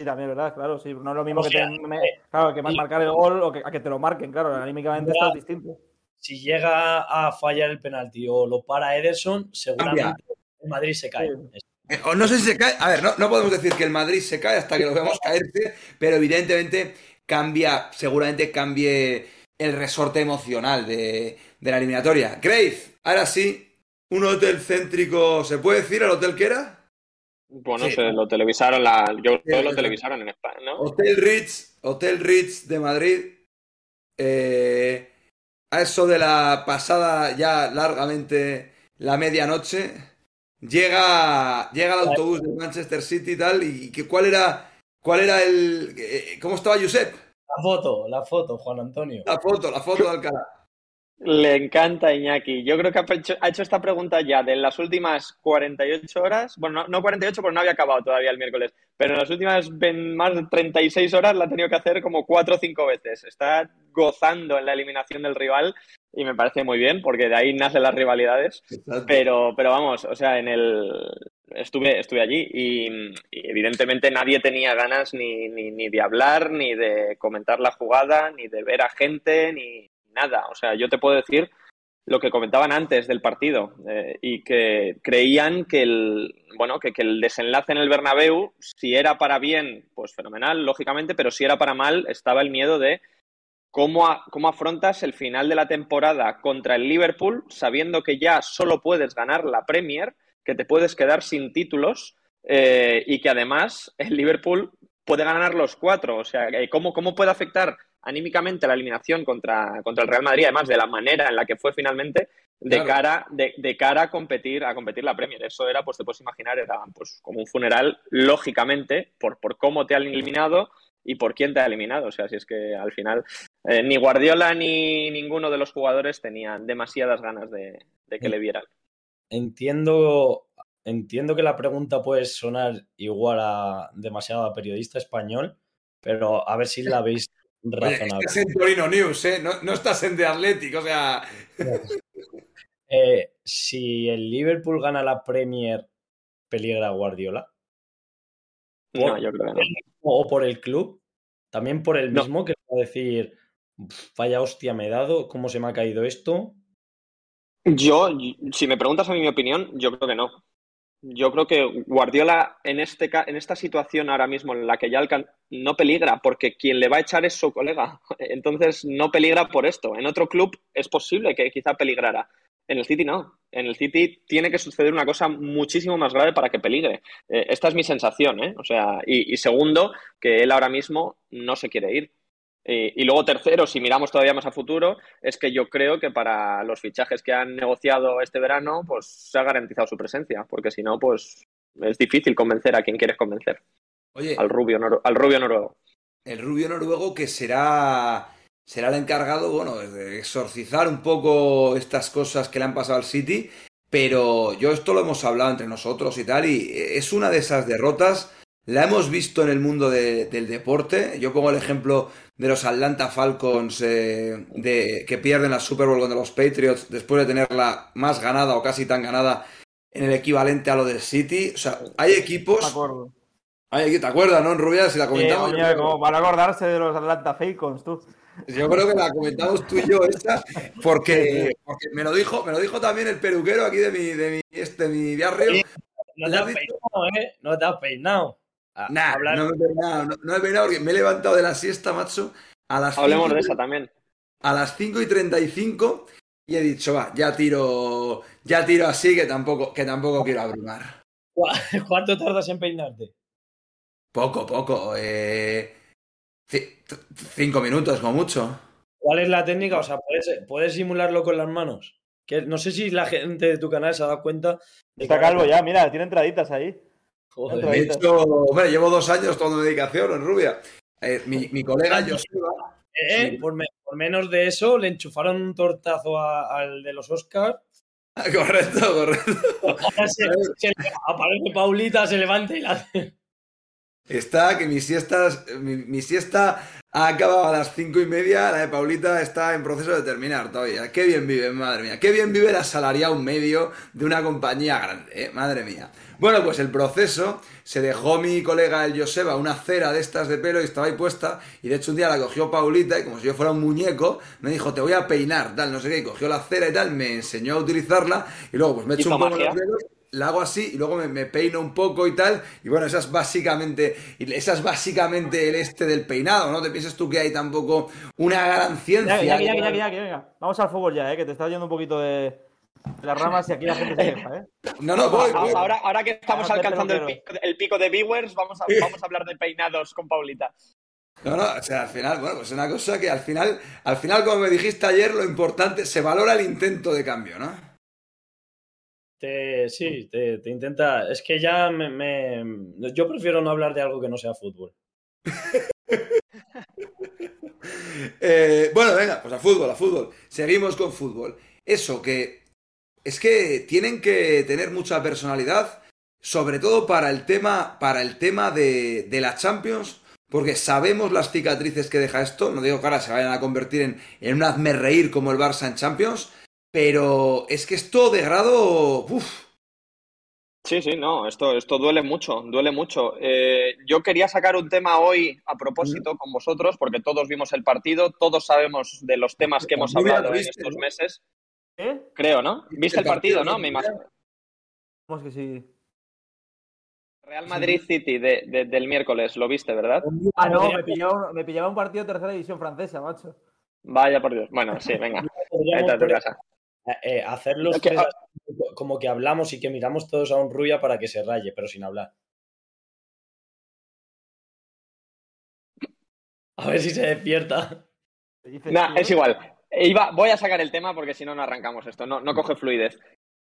Sí, también, ¿verdad? Claro, sí. No es lo mismo que, te, claro, que marcar el gol o que, a que te lo marquen, claro. Anímicamente está distinto. Si llega a fallar el penalti o lo para Ederson, seguramente el Madrid se cae. Eh, o no sé si se cae. A ver, no, no podemos decir que el Madrid se cae hasta que lo veamos caerse, pero evidentemente cambia, seguramente cambie el resorte emocional de, de la eliminatoria. Grace, ahora sí, un hotel céntrico, ¿se puede decir el hotel que era? Bueno, se lo televisaron, la, yo lo televisaron en España, ¿no? Hotel Ritz, Hotel Ritz de Madrid. Eh, a eso de la pasada ya largamente la medianoche, llega, llega el autobús de Manchester City y tal, y que cuál era, cuál era el, eh, cómo estaba Josep. La foto, la foto, Juan Antonio. La foto, la foto de Alcalá. Le encanta Iñaki. Yo creo que ha hecho, esta pregunta ya de las últimas 48 horas. Bueno, no, 48 porque no había acabado todavía el miércoles, pero en las últimas más de 36 horas la ha tenido que hacer como cuatro o cinco veces. Está gozando en la eliminación del rival y me parece muy bien porque de ahí nacen las rivalidades. Pero, pero vamos, o sea, en el estuve, estuve allí y, evidentemente nadie tenía ganas ni, ni, ni de hablar, ni de comentar la jugada, ni de ver a gente, ni nada. O sea, yo te puedo decir lo que comentaban antes del partido eh, y que creían que el bueno que, el desenlace en el Bernabéu si era para bien pues fenomenal lógicamente pero si era para mal estaba el miedo de cómo, cómo afrontas el final de la temporada contra el Liverpool sabiendo que ya solo puedes ganar la Premier que te puedes quedar sin títulos eh, y que además el Liverpool puede ganar los cuatro o sea cómo, cómo puede afectar anímicamente la eliminación contra, contra el Real Madrid, además de la manera en la que fue finalmente, de cara, de, cara a competir, a competir la Premier. Eso era, pues te puedes imaginar, era pues como un funeral, lógicamente, por, por cómo te han eliminado y por quién te ha eliminado. O sea, si es que al final eh, ni Guardiola ni ninguno de los jugadores tenían demasiadas ganas de, que le vieran. Entiendo, entiendo que la pregunta puede sonar igual a demasiado a periodista español, pero a ver si la veis estás en Torino News, ¿eh? No, estás en The Athletic, o sea. Eh, si el Liverpool gana la Premier, ¿peligra Guardiola? no, yo creo que no. O por el club, también por el mismo, que va a decir, vaya hostia me he dado, ¿cómo se me ha caído esto? Yo, si me preguntas a mí mi opinión, yo creo que no. Yo creo que Guardiola en, este, en esta situación ahora mismo en la que ya no peligra porque quien le va a echar es su colega. Entonces no peligra por esto. En otro club es posible que quizá peligrara. En el City no. En el City tiene que suceder una cosa muchísimo más grave para que peligre. Eh, esta es mi sensación, ¿eh? O sea, y segundo, que él ahora mismo no se quiere ir. Eh, y luego tercero, si miramos todavía más a futuro, es que yo creo que para los fichajes que han negociado este verano, pues se ha garantizado su presencia, porque si no, pues es difícil convencer a quien quieres convencer. Oye, al rubio, al rubio noruego. El rubio noruego que será será el encargado, bueno, de exorcizar un poco estas cosas que le han pasado al City, pero yo esto lo hemos hablado entre nosotros y tal, y es una de esas derrotas la hemos visto en el mundo del deporte. Yo pongo el ejemplo de los Atlanta Falcons eh, de, que pierden la Super Bowl contra los Patriots después de tenerla más ganada o casi tan ganada en el equivalente a lo del City. O sea, hay equipos. Me acuerdo. Hay, ¿Te acuerdas, no, Rubia? Si la comentamos. como para acordarse de los Atlanta Falcons, tú. Yo creo que la comentamos tú y yo esta, porque, porque me lo dijo, me lo dijo también el peluquero aquí de mi, de mi, este, mi barrio. No te has peinado, ¿eh? No te has peinado. Nah, hablar- no me he peinado, no, no me he peinado porque me he levantado de la siesta, macho, a las Hablemos 5 de esa también. a las 5 y 35 y he dicho, va, ya tiro, ya tiro así que tampoco, que tampoco quiero abrumar. ¿Cuánto tardas en peinarte? Poco, poco, eh, cinco minutos como mucho. ¿Cuál es la técnica? O sea, ¿puedes, puedes simularlo con las manos? Que no sé si la gente de tu canal se ha dado cuenta. de Está que- calvo ya, mira, tiene entraditas ahí. Joder. De hecho, hombre, llevo dos años tomando medicación en rubia. Eh, mi, mi colega Joseba, Eh, Sí. por, me- por menos de eso, le enchufaron un tortazo a- al de los Oscars. correcto, correcto. Ahora se, se le- aparece Paulita, se levanta y la hace. Está que mi siesta, mi, mi siesta ha acabado a las cinco y media, la de Paulita está en proceso de terminar todavía. Qué bien vive, madre mía. Qué bien vive el asalariado medio de una compañía grande, ¿eh? madre mía. Bueno, pues el proceso se dejó mi colega el Joseba una cera de estas de pelo y estaba ahí puesta. Y de hecho un día la cogió Paulita y como si yo fuera un muñeco, me dijo, te voy a peinar, tal, no sé qué. Y cogió la cera y tal, me enseñó a utilizarla y luego pues me Hizo un poco los dedos la hago así y luego me, me peino un poco y tal. Y bueno, esa es básicamente, esa es básicamente el este del peinado, ¿no? Te piensas tú que hay tampoco una gran ciencia. Ya, ya, ya, ya, ya. Vamos al fútbol ya, eh, que te está yendo un poquito de, las ramas y aquí la gente se queja, eh. No, no, voy. Ahora, ahora que estamos alcanzando el peluquero. pico, el pico de viewers, vamos a, vamos a hablar de peinados con Paulita. No, no, o sea, al final, bueno, pues es una cosa que al final, al final, como me dijiste ayer, lo importante, se valora el intento de cambio, ¿no? Te, sí, te, te intenta. Es que ya me, me- Yo prefiero no hablar de algo que no sea fútbol. Eh, bueno, venga, pues a fútbol, a fútbol. Seguimos con fútbol. Eso, que es que tienen que tener mucha personalidad, sobre todo para el tema, para el tema de, de la Champions, porque sabemos las cicatrices que deja esto. No digo que ahora se vayan a convertir en, en un hazme reír como el Barça en Champions, pero es que esto de grado. Uf, Sí, sí, no, esto, esto duele mucho, duele mucho. Eh, yo quería sacar un tema hoy a propósito con vosotros, porque todos vimos el partido, todos sabemos de los temas que hemos hablado en estos meses. ¿Eh? Creo, ¿no? ¿Viste el partido, no? Me imagino. ¿Cómo es que sí? Real Madrid City de- de- del miércoles, lo viste, ¿verdad? Ah, no, me pillaba, me pillaba un partido de tercera división francesa, macho. Vaya por Dios. Bueno, sí, venga, vete Podríamos a tu casa. Eh, que- tres así, como que hablamos y que miramos todos a un rubia para que se raye, pero sin hablar. A ver si se despierta. ¿Qué dices, Nah, es igual. Iba, voy a sacar el tema porque si no, no arrancamos esto. No, no coge fluidez.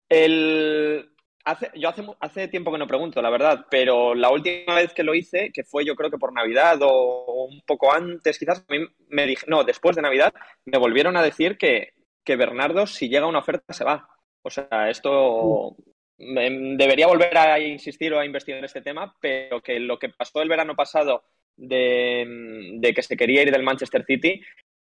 El... Hace, yo hace, hace tiempo que no pregunto, la verdad, pero la última vez que lo hice, que fue yo creo que por Navidad o un poco antes, quizás, a mí me dije, no, después de Navidad, me volvieron a decir que, que Bernardo, si llega una oferta, se va. O sea, esto em, debería volver a insistir o a investigar este tema, pero que lo que pasó el verano pasado de, de que se quería ir del Manchester City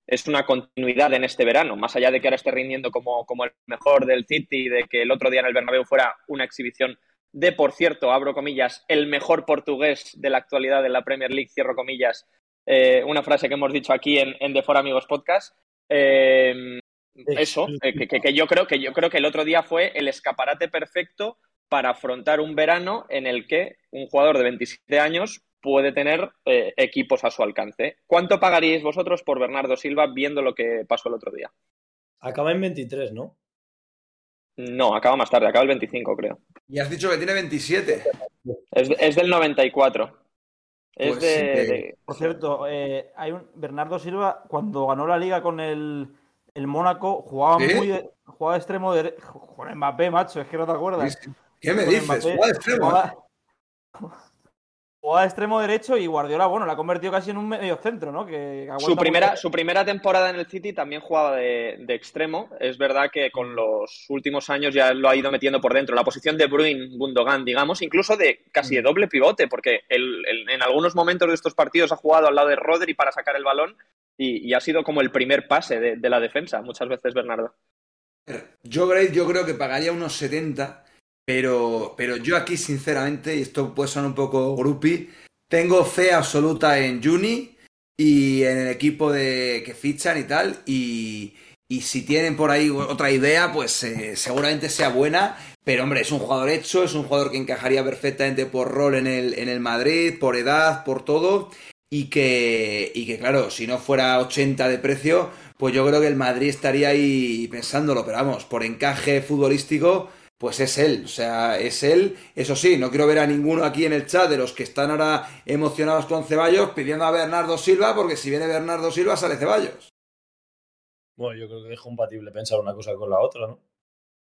es una continuidad en este verano, más allá de que ahora esté rindiendo como, como el mejor del City, de que el otro día en el Bernabéu fuera una exhibición de, por cierto, abro comillas, el mejor portugués de la actualidad de la Premier League, cierro comillas, eh, una frase que hemos dicho aquí en, en The For Amigos Podcast. Eh, eso, eh, que, que- que yo creo que yo creo que el otro día fue el escaparate perfecto para afrontar un verano en el que un jugador de 27 años puede tener eh, equipos a su alcance. ¿Cuánto pagaríais vosotros por Bernardo Silva viendo lo que pasó el otro día? Acaba en 23, ¿no? No, acaba más tarde, acaba el 25, creo. y has dicho que tiene 27. Es, es del 94. Es Pues de, sí, que- de- Por cierto, eh, hay un Bernardo Silva, cuando ganó la liga con el, el Mónaco, jugaba ¿Sí? muy de, jugaba de extremo derecho. Con Mbappé, macho, es que no te acuerdas. ¿Qué me Con dices? Mbappé, Juega de extremo, jugaba- jugaba de extremo derecho y Guardiola, bueno, la ha convertido casi en un medio centro, ¿no? Que Su primera, mucho. su primera temporada en el City también jugaba de, de extremo. Es verdad que con los últimos años ya lo ha ido metiendo por dentro. La posición de Bruin, Gundogan, digamos, incluso de casi de doble pivote, porque él- él en algunos momentos de estos partidos ha jugado al lado de Rodri para sacar el balón y, y ha sido como el primer pase de, de la defensa, muchas veces Bernardo. Yo, Gray, yo creo que pagaría unos 70, pero, pero yo aquí, sinceramente, y esto puede sonar un poco groupie, tengo fe absoluta en Juni y en el equipo de que fichan y tal, y, y si tienen por ahí otra idea, pues eh, seguramente sea buena Pero hombre, es un jugador hecho, es un jugador que encajaría perfectamente por rol en el, en el Madrid, por edad, por todo. Y que, y que, claro, si no fuera 80 de precio, pues yo creo que el Madrid estaría ahí pensándolo. Pero vamos, por encaje futbolístico, pues es él. O sea, es él. Eso sí, no quiero ver a ninguno aquí en el chat de los que están ahora emocionados con Ceballos pidiendo a Bernardo Silva, porque si viene Bernardo Silva sale Ceballos. Bueno, yo creo que es compatible pensar una cosa con la otra, ¿no?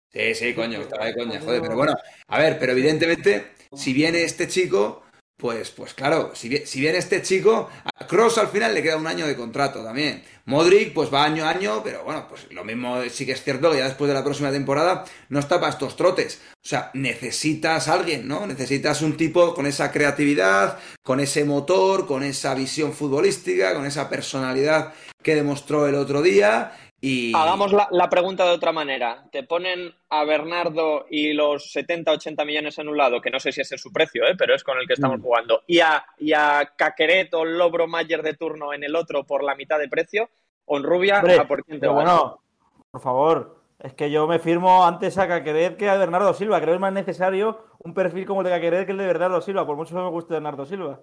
Sí, sí, coño, estaba de coña, joder, pero bueno, a ver, pero evidentemente, si viene este chico, pues, pues claro, si, viene este chico, a Cross al final le queda un año de contrato también. Modric, pues va año a año, pero bueno, pues lo mismo sí que es cierto que ya después de la próxima temporada no está para estos trotes. O sea, necesitas a alguien, ¿no? Necesitas un tipo con esa creatividad, con ese motor, con esa visión futbolística, con esa personalidad que demostró el otro día. Y... Hagamos la, la pregunta de otra manera. Te ponen a Bernardo y los 70, 80 millones en un lado, que no sé si ese es su precio, ¿eh? pero es con el que estamos Mm. jugando, y a, y a Caqueret o Lobro Mayer de turno en el otro por la mitad de precio, o en Rubia, Hombre, ¿a por quién te vas? bueno, por favor, es que yo me firmo antes a Caqueret que a Bernardo Silva. Creo que es más necesario un perfil como el de Caqueret que el de Bernardo Silva, por mucho que me guste Bernardo Silva.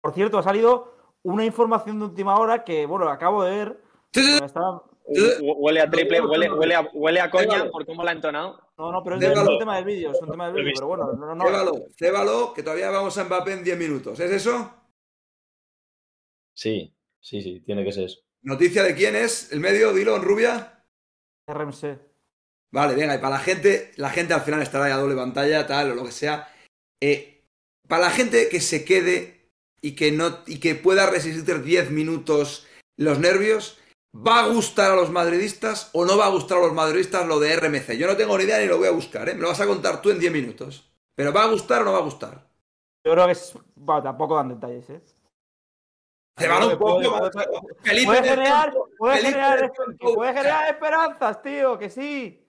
Por cierto, ha salido una información de última hora que, bueno, acabo de ver. Sí, sí, sí. me estaba- Hu- Huele a triple, huele, huele, a, huele a coña Cébalo. por cómo la ha entonado. No, no, pero es, un tema del vídeo, es un tema del vídeo, pero bueno, no, no. Cébalo, cébalo, que todavía vamos a Mbappé en 10 minutos. ¿Es eso? Sí, sí, sí, tiene que ser eso. ¿Noticia de quién es? ¿El medio? Dilo, en rubia. RMC. Vale, venga, y para la gente, la gente al final estará ahí a doble pantalla, tal, o lo que sea. Eh, para la gente que se quede y que no y que pueda resistir 10 minutos los nervios, ¿va a gustar a los madridistas o no va a gustar a los madridistas lo de RMC? Yo no tengo ni idea ni lo voy a buscar, ¿eh? Me lo vas a contar tú en 10 minutos. ¿Pero va a gustar o no va a gustar? Yo creo que es. Bueno, tampoco dan detalles, ¿eh? Te van un poco. Puede- generar, puede generar esperanzas, tío, que sí.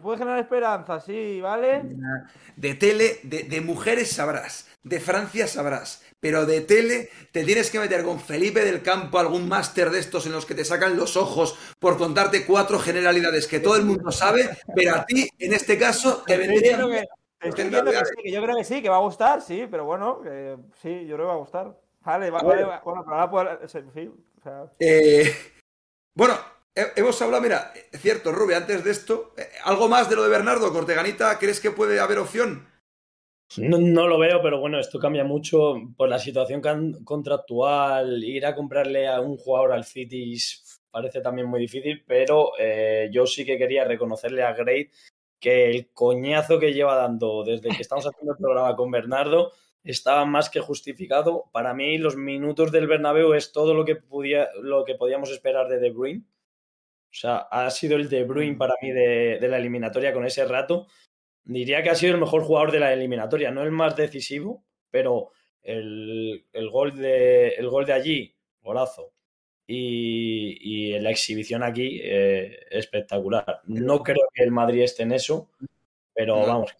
Puede generar esperanzas, sí, ¿vale? De tele, de, de mujeres sabrás, de Francia sabrás, pero de tele te tienes que meter con Felipe del Campo algún máster de estos en los que te sacan los ojos por contarte cuatro generalidades que todo el mundo sabe, pero a ti, en este caso, te vendría que, te estoy diciendo que sí, que yo creo que sí, que va a gustar, sí, pero bueno, sí, yo creo que va a gustar. Vale, va- vale, va- bueno, pero ahora puedo, sí, o sea, Eh, bueno, hemos hablado, mira, es cierto, Rubio, antes de esto, eh, algo más de lo de Bernardo, Corteganita, ¿crees que puede haber opción? No, lo veo, pero bueno, esto cambia mucho por la situación contractual. Ir a comprarle a un jugador al City parece también muy difícil, pero eh, yo sí que quería reconocerle a Gray que el coñazo que lleva dando desde que estamos haciendo el programa con Bernardo estaba más que justificado. Para mí, los minutos del Bernabéu es todo lo que, podía, lo que podíamos esperar de De Bruyne. O sea, ha sido el De Bruyne para mí de, de la eliminatoria con ese rato. Diría que ha sido el mejor jugador de la eliminatoria, no el más decisivo, pero el, el gol, de, el gol de allí, golazo, y, y la exhibición aquí, eh, espectacular. No creo que el Madrid esté en eso, pero No. vamos.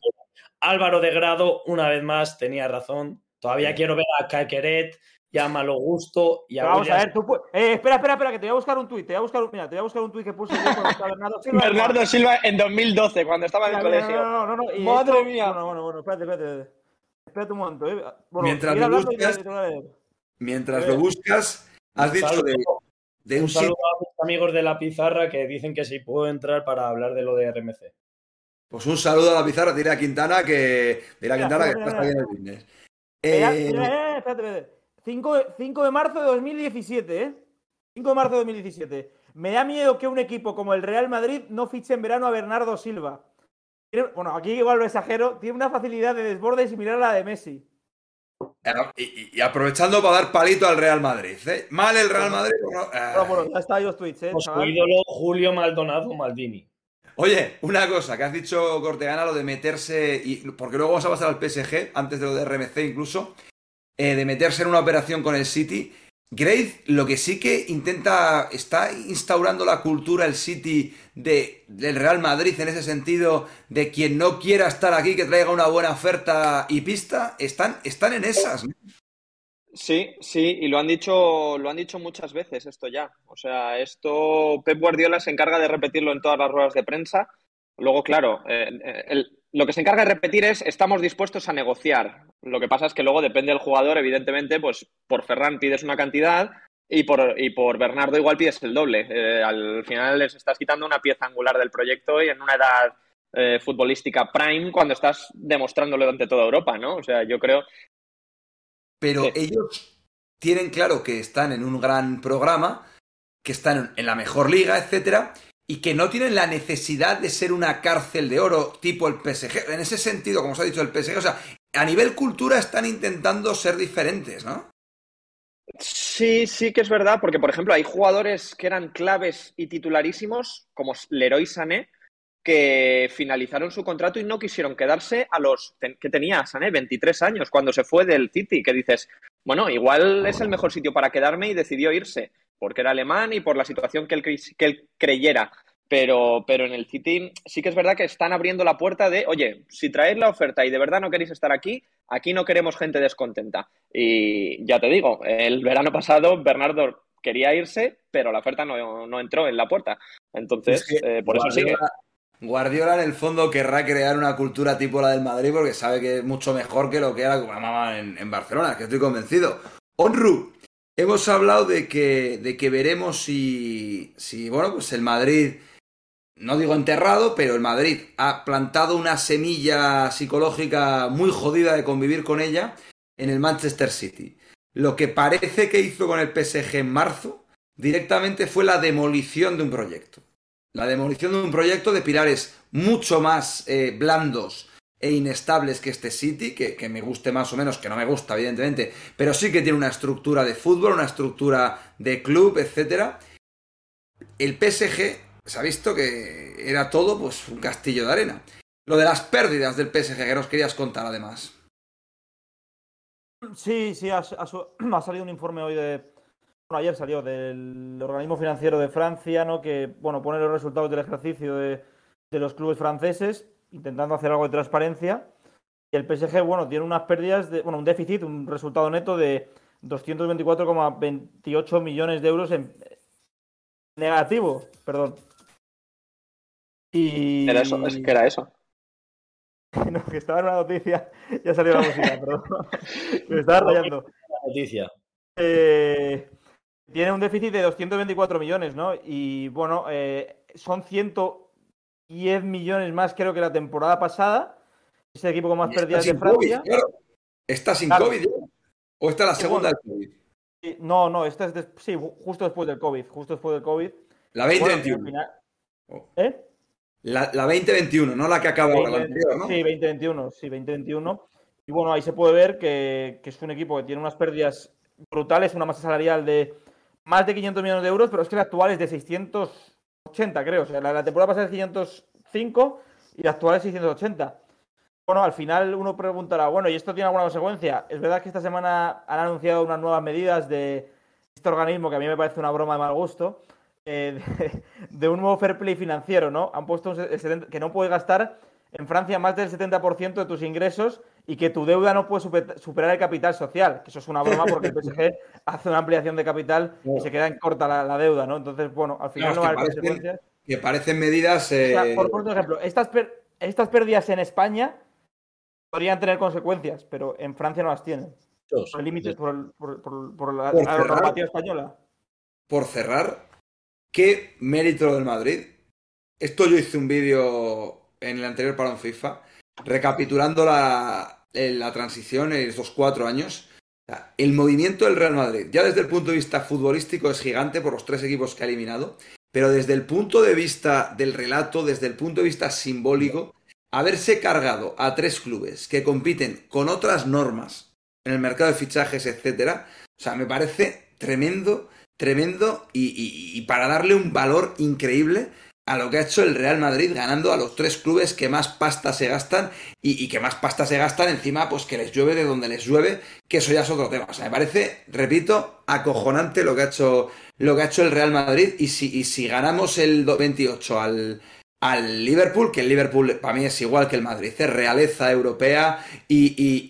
Álvaro de Grado, una vez más, tenía razón. Todavía quiero ver a Caqueret y a Malo Gusto y a vamos a ver, tú eh, espera, espera, espera, que te voy a buscar un tuit, te voy a buscar un, mira, te voy a buscar un tuit que estaba Bernardo Silva. Bernardo Silva en 2012, cuando estaba en el colegio. No, no, no, no, y Madre esto- mía. Bueno, bueno, bueno, espérate, espérate, espérate. Espérate un momento, eh. Bueno, Mientras lo y buscas-. Mientras lo buscas, has Un dicho saludo. de, de un Un sitio saludo a mis amigos de la pizarra que dicen que sí puedo entrar para hablar de lo de RMC. Pues un saludo a la pizarra, diré a Quintana que. Diré a Mira, Quintana que mira, está mira. bien el business. Eh, mira, mira, espérate, espérate. 5 de, 5 de marzo de 2017, ¿eh? 5 de marzo de 2017. Me da miedo que un equipo como el Real Madrid no fiche en verano a Bernardo Silva. Tiene- bueno, aquí igual lo exagero. Tiene una facilidad de desborde similar a la de Messi. y, y- y aprovechando para dar palito al Real Madrid. ¿eh? Mal el Real Madrid. pero no- ah. Bueno, bueno, ya está ahí los tweets, ¿eh? Su ídolo Julio Maldonado Maldini. Oye, una cosa que has dicho Cortegana, lo de meterse, y, porque luego vamos a pasar al PSG, antes de lo de RMC incluso, eh, de meterse en una operación con el City. Grace, lo que sí que intenta, está instaurando la cultura el City de, del Real Madrid en ese sentido, de quien no quiera estar aquí, que traiga una buena oferta y pista, están, están en esas. Sí, sí, y lo han dicho, lo han dicho muchas veces esto ya. O sea, esto Pep Guardiola se encarga de repetirlo en todas las ruedas de prensa. Luego, claro, eh, eh, el, lo que se encarga de repetir es estamos dispuestos a negociar. Lo que pasa es que luego depende del jugador, evidentemente, pues por Ferran pides una cantidad y por, y por Bernardo igual pides el doble. Eh, al final les estás quitando una pieza angular del proyecto y en una edad eh, futbolística prime cuando estás demostrándolo ante toda Europa, ¿no? O sea, yo creo... Pero ellos tienen claro que están en un gran programa, que están en la mejor liga, etcétera, y que no tienen la necesidad de ser una cárcel de oro tipo el PSG. En ese sentido, como os ha dicho el PSG, o sea, a nivel cultura están intentando ser diferentes, ¿no? Sí, sí que es verdad, porque por ejemplo hay jugadores que eran claves y titularísimos, como Leroy Sané, que finalizaron su contrato y no quisieron quedarse a los que tenía Sané, 23 años, cuando se fue del City, que dices, bueno, igual es el mejor sitio para quedarme y decidió irse porque era alemán y por la situación que él, que él creyera. Pero, pero en el City sí que es verdad que están abriendo la puerta de, oye, si traéis la oferta y de verdad no queréis estar aquí, aquí no queremos gente descontenta. Y ya te digo, el verano pasado Bernardo quería irse, pero la oferta no, no entró en la puerta. Entonces, eh, por eso sigue. Guardiola en el fondo querrá crear una cultura tipo la del Madrid porque sabe que es mucho mejor que lo que era en, en Barcelona, que estoy convencido. Onru, Hemos hablado de que, de que veremos si, si, bueno, pues el Madrid, no digo enterrado, pero el Madrid ha plantado una semilla psicológica muy jodida de convivir con ella en el Manchester City. Lo que parece que hizo con el PSG en marzo directamente fue la demolición de un proyecto. La demolición de un proyecto de pilares mucho más eh, blandos e inestables que este City, que, que, me guste más o menos, que no me gusta, evidentemente, pero sí que tiene una estructura de fútbol, una estructura de club, etc. El PSG se ha visto que era todo pues un castillo de arena. Lo de las pérdidas del PSG que nos querías contar además. Sí, sí, ha, salido un informe hoy de, bueno, ayer salió del organismo financiero de Francia, ¿no? Que, bueno, pone los resultados del ejercicio de, de los clubes franceses intentando hacer algo de transparencia. Y el PSG, bueno, tiene unas pérdidas, de, bueno, un déficit, un resultado neto de 224,28 millones de euros en negativo, perdón. Y... Era eso, es que era eso. no, que estaba en una noticia, ya salió la música, perdón. Me estaba rayando. noticia. Eh, tiene un déficit de 224 millones, ¿no? Y bueno, eh, son 100, 10 millones más creo que la temporada pasada. Es el equipo con más pérdidas de Francia. COVID, claro. ¿Está sin claro. COVID? ¿O está la segunda del COVID? No, no, esta es de, sí, justo después del COVID. Justo después del COVID. La 2021. Bueno, final... ¿Eh? La, la, 2021, no la que acaba ahora, la anterior, ¿no? Sí, 2021, sí, 2021. Y bueno, ahí se puede ver que, que, es un equipo que tiene unas pérdidas brutales, una masa salarial de más de 500 millones de euros, pero es que la actual es de 600 680, creo. O sea, la, la temporada pasada es 505 y la actual es 680. Bueno, al final uno preguntará, bueno, ¿y esto tiene alguna consecuencia? Es verdad que esta semana han anunciado unas nuevas medidas de este organismo que a mí me parece una broma de mal gusto, eh, de, de, un nuevo fair play financiero, ¿no? Han puesto un, el 70, que no puedes gastar en Francia más del 70% de tus ingresos y que tu deuda no puede superar el capital social, que eso es una broma porque el PSG hace una ampliación de capital y se queda en corta la, la deuda, ¿no? Entonces, bueno, al final claro, no hay consecuencias. Que parecen medidas. Eh... O sea, por, por, ejemplo, estas, per estas pérdidas en España podrían tener consecuencias, pero en Francia no las tienen. Hay límites por, por, por, la, la normativa española. Por cerrar, ¿qué mérito del Madrid? Esto yo hice un vídeo en el anterior parón FIFA, recapitulando la, la transición en estos cuatro años, el movimiento del Real Madrid, ya desde el punto de vista futbolístico, es gigante por los tres equipos que ha eliminado, pero desde el punto de vista del relato, desde el punto de vista simbólico, haberse cargado a tres clubes que compiten con otras normas en el mercado de fichajes, etcétera, o sea, me parece tremendo, tremendo y para darle un valor increíble a lo que ha hecho el Real Madrid ganando a los tres clubes que más pasta se gastan y, que más pasta se gastan encima pues que les llueve de donde les llueve que eso ya es otro tema. O sea me parece repito acojonante lo que ha hecho lo que ha hecho el Real Madrid y si, y si ganamos el 28 al al Liverpool, que el Liverpool para mí es igual que el Madrid, es realeza europea y, y,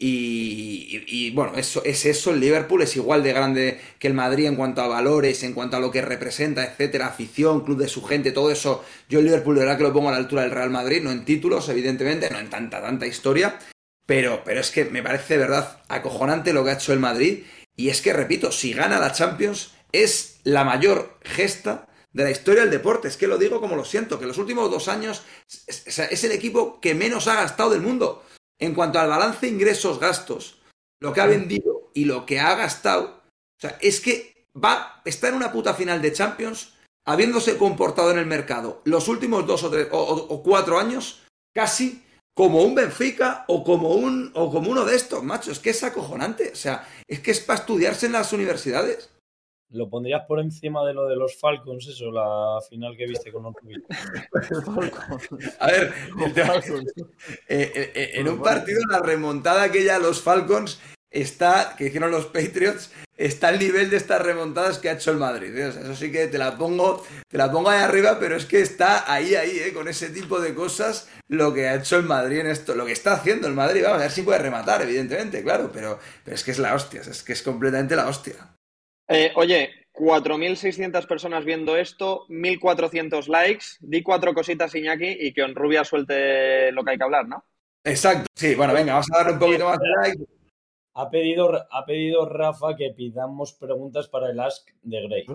y, bueno, eso, es eso, el Liverpool es igual de grande que el Madrid en cuanto a valores, en cuanto a lo que representa, etcétera, afición, club de su gente, todo eso, yo el Liverpool de verdad que lo pongo a la altura del Real Madrid, no en títulos, evidentemente, no en tanta, tanta historia, pero, pero es que me parece de verdad acojonante lo que ha hecho el Madrid. Y es que, repito, si gana la Champions es la mayor gesta de la historia del deporte. Es que lo digo como lo siento, que los últimos dos años es, el equipo que menos ha gastado del mundo. En cuanto al balance ingresos-gastos, lo que ha vendido y lo que ha gastado, o sea, es que va, está en una puta final de Champions, habiéndose comportado en el mercado los últimos dos o, tres, o, cuatro años, casi como un Benfica o como un o como uno de estos, macho. Es que es acojonante. O sea, es que es para estudiarse en las universidades. ¿Lo pondrías por encima de lo de los Falcons, eso, la final que viste con los A ver, eh, eh, eh, en un partido, la remontada aquella los Falcons está, que hicieron los Patriots, está al nivel de estas remontadas que ha hecho el Madrid. eso sí que te la pongo, te la pongo ahí arriba, pero es que está ahí, ahí, con ese tipo de cosas, lo que ha hecho el Madrid en esto, lo que está haciendo el Madrid. Vamos a ver si puede rematar, evidentemente, claro, pero, pero es que es la hostia, es que es completamente la hostia. Eh, oye, 4.600 personas viendo esto, 1.400 likes. Di cuatro cositas, Iñaki, y que Rubia suelte lo que hay que hablar, ¿no? Exacto. Sí, bueno, venga, vamos a darle un poquito más de like. Ha pedido, ha pedido Rafa que pidamos preguntas para el Ask de Grey.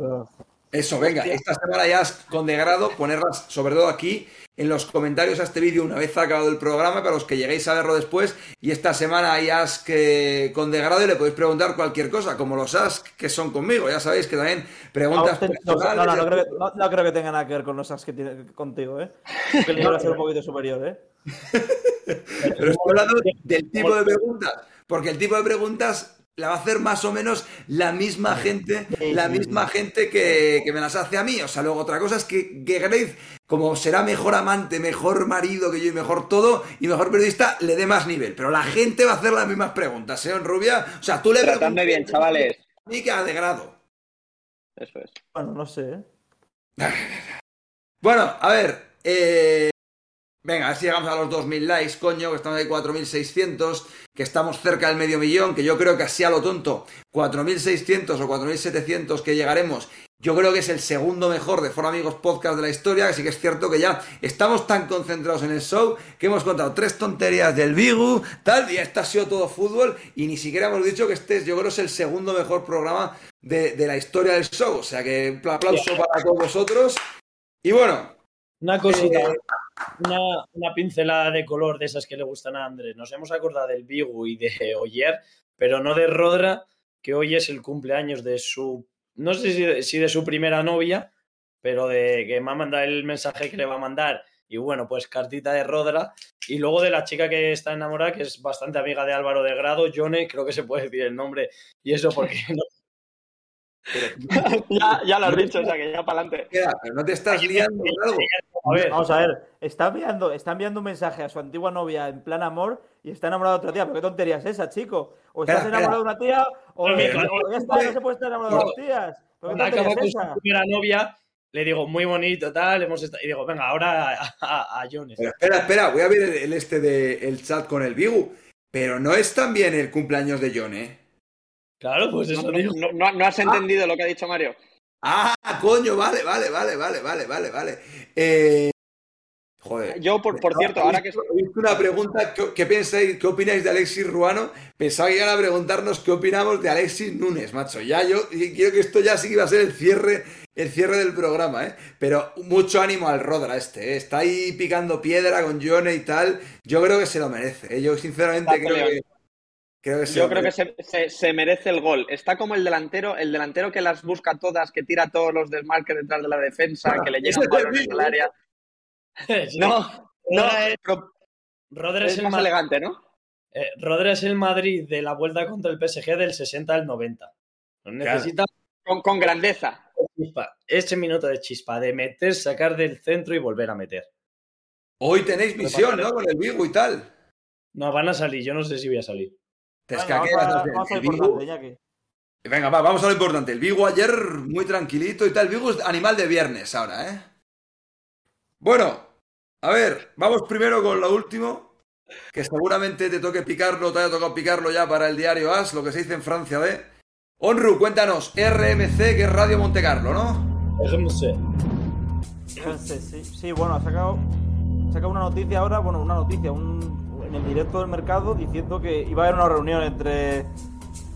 Eso, venga, esta semana ya con degrado, ponerlas sobre todo aquí en los comentarios a este vídeo una vez acabado el programa, para los que lleguéis a verlo después. Y esta semana hay Ask eh, con degrado y le podéis preguntar cualquier cosa, como los Ask que son conmigo. Ya sabéis que también preguntas. No, no, creo que, tenga nada que ver con los Ask que tiene contigo, ¿eh? Que el a ser un poquito superior, ¿eh? Pero estoy hablando del tipo de preguntas, porque el tipo de preguntas la va a hacer más o menos la misma gente, la misma gente que, me las hace a mí. O sea, luego otra cosa es que, que como será mejor amante, mejor marido que yo y mejor todo, y mejor periodista, le dé más nivel. Pero la gente va a hacer las mismas preguntas, ¿eh, Rubia? O sea, tú le preguntas... bien, chavales. Y que ha de grado. Eso es. Bueno, no sé, ¿eh? Bueno, a ver, eh, Venga, a ver si llegamos a los 2.000 likes, coño, que estamos ahí 4.600, que estamos cerca del medio millón, que yo creo que así a lo tonto, 4.600 o 4.700 que llegaremos, yo creo que es el segundo mejor de For Amigos Podcast de la historia, así que es cierto que ya estamos tan concentrados en el show que hemos contado tres tonterías del Bigu, tal, y esto ha sido todo fútbol, y ni siquiera hemos dicho que este, yo creo, es el segundo mejor programa de, la historia del show, o sea que aplauso para todos vosotros. Y bueno. Una cosita. Eh, una, pincelada de color de esas que le gustan a Andrés. Nos hemos acordado del Bigu y de Oyer, pero no de Rodra, que hoy es el cumpleaños de su, no sé si de, su primera novia, pero de que me ha mandado el mensaje que le va a mandar. Y bueno, pues cartita de Rodra. Y luego de la chica que está enamorada, que es bastante amiga de Álvaro de Grado, Jone, creo que se puede decir el nombre. Y eso porque no, ya, ya, lo has dicho, o sea que ya para adelante. no te estás liando algo. Vamos a ver, está enviando, está enviando un mensaje a su antigua novia en plan amor y está enamorado de otra tía. ¿Pero qué tontería es esa, chico? O estás enamorado de una tía o, ya está, no se puede estar enamorado de dos tías. ¿Pero qué tontería es esa? Su primera novia le digo, muy bonito, tal, hemos estado... y digo, venga, ahora a, a, Jones. espera, espera, voy a ver el, este de el chat con el Bigu, pero no es también el cumpleaños de John, ¿eh? Claro, pues eso no, digo. No, has entendido lo que ha dicho Mario. Ah, coño, vale, vale, vale, vale, vale, vale, vale. Eh... Joder. Yo, por, por cierto, ahora que. He visto una pregunta: ¿qué, pensáis, qué opináis de Alexis Ruano? Pensaba que iban a preguntarnos qué opinamos de Alexis Núñez, macho. Ya yo quiero que esto ya sí que iba a ser el cierre, el cierre del programa, ¿eh? Pero mucho ánimo al Rodra este, ¿eh? Está ahí picando piedra con Johnny y tal. Yo creo que se lo merece. ¿eh? Yo, sinceramente, creo que yo creo que se, merece el gol. Está como el delantero, el delantero que las busca todas, que tira todos los desmarques detrás de la defensa, que le llega el área. No, no, Rodri es, el más elegante, ¿no? Eh, Rodri es el Madrid de la vuelta contra el PSG del 60 al 90. Necesita con, grandeza. Ese minuto de chispa, de meter, sacar del centro y volver a meter. Hoy tenéis visión, ¿no? Con el Vigo y tal. No, van a salir. Yo no sé si voy a salir. Te Venga, vamos a lo importante. El Vigo ayer muy tranquilito y tal. El Vigo es animal de viernes ahora, ¿eh? Bueno, A ver, vamos primero con lo último, que seguramente te toque picarlo, te haya tocado picarlo ya para el diario AS, lo que se dice en Francia de... Onru, cuéntanos, RMC, que es Radio Monte Carlo, ¿no? RMC. Sí, sí, bueno, ha sacado, ha sacado una noticia ahora, bueno, una noticia, un, en el directo del mercado diciendo que iba a haber una reunión entre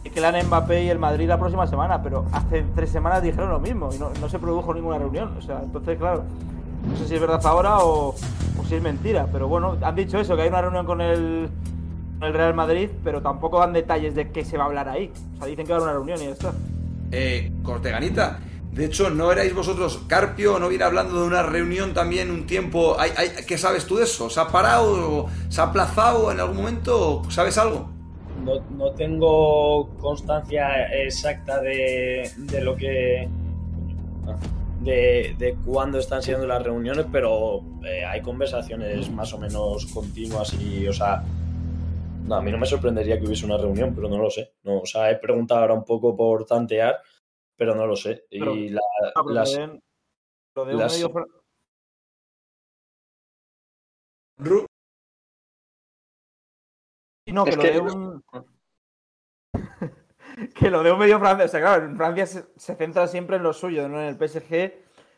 el Mbappé y el Madrid la próxima semana, pero hace tres semanas dijeron lo mismo y no, se produjo ninguna reunión. O sea, entonces, claro, no sé si es verdad ahora o, si es mentira, pero bueno, han dicho eso, que hay una reunión con el, el Real Madrid, pero tampoco dan detalles de qué se va a hablar ahí. O sea, dicen que va a haber una reunión y ya está. Eh, Corteganita, de hecho, ¿no erais vosotros, Carpio, no viene hablando de una reunión también un tiempo? ¿Hay, qué sabes tú de eso? ¿Se ha parado? ¿Se ha aplazado en algún momento? ¿Sabes algo? no, tengo constancia exacta de, lo que. De, de cuándo están siendo las reuniones, pero eh, hay conversaciones más o menos continuas y, o sea, no, a mí no me sorprendería que hubiese una reunión, pero no lo sé. No, o sea, he preguntado ahora un poco por tantear, pero no lo sé. y la, las, lo de un medio... No, que, lo de un. que lo de un medio francés. O sea, claro, en Francia se, centra siempre en lo suyo, no en el PSG,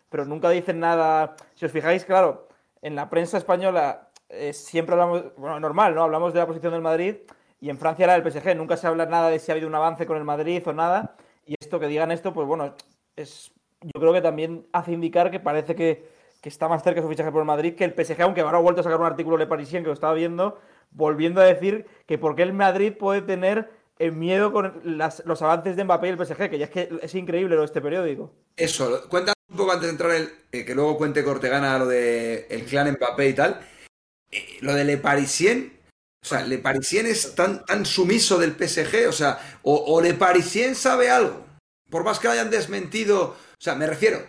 pero nunca dicen nada. Si os fijáis, claro, en la prensa española eh, siempre hablamos. Bueno, normal, ¿no? Hablamos de la posición del Madrid y en Francia era del PSG. Nunca se habla nada de si ha habido un avance con el Madrid o nada. Y esto que digan esto, pues bueno, es. Yo creo que también hace indicar que parece que, que está más cerca su fichaje por el Madrid que el PSG, aunque ahora ha vuelto a sacar un artículo de Parisien que lo estaba viendo, volviendo a decir que por qué el Madrid puede tener miedo con los avances de Mbappé y el PSG, que ya es que es increíble lo de este periódico. Eso, cuéntanos un poco antes de entrar, el, eh, que luego cuente Cortegana lo de el clan Mbappé y tal. Eh, lo de Le Parisien, o sea, Le Parisien es tan, tan sumiso del PSG, o sea, o, Le Parisien sabe algo, por más que lo hayan desmentido, o sea, me refiero,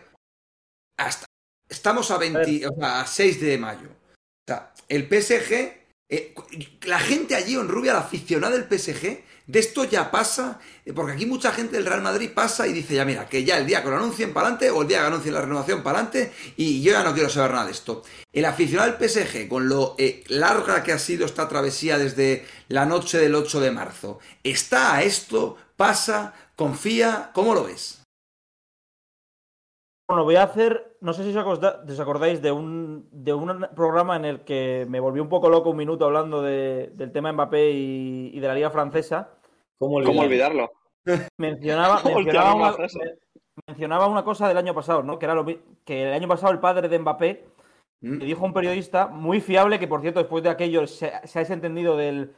hasta, estamos a, 20, o sea, a 6 de mayo. O sea, el PSG eh, la gente allí en Rubia, la aficionada del PSG, de esto ya pasa, porque aquí mucha gente del Real Madrid pasa y dice, ya mira, que ya el día que lo anuncien para adelante o el día que anuncien la renovación para adelante y yo ya no quiero saber nada de esto. El aficionado del PSG, con lo eh, larga que ha sido esta travesía desde la noche del 8 de marzo, está a esto, pasa, confía, ¿cómo lo ves? Bueno, voy a hacer, no sé si os acordáis de un, de un programa en el que me volví un poco loco un minuto hablando del tema Mbappé y, de la liga francesa. ¿Cómo olvidarlo? Mencionaba, mencionaba, una, cosa del año pasado, ¿no? Que era lo, que el año pasado el padre de Mbappé mm. le dijo a un periodista muy fiable, que por cierto después de aquello se, ha desentendido del,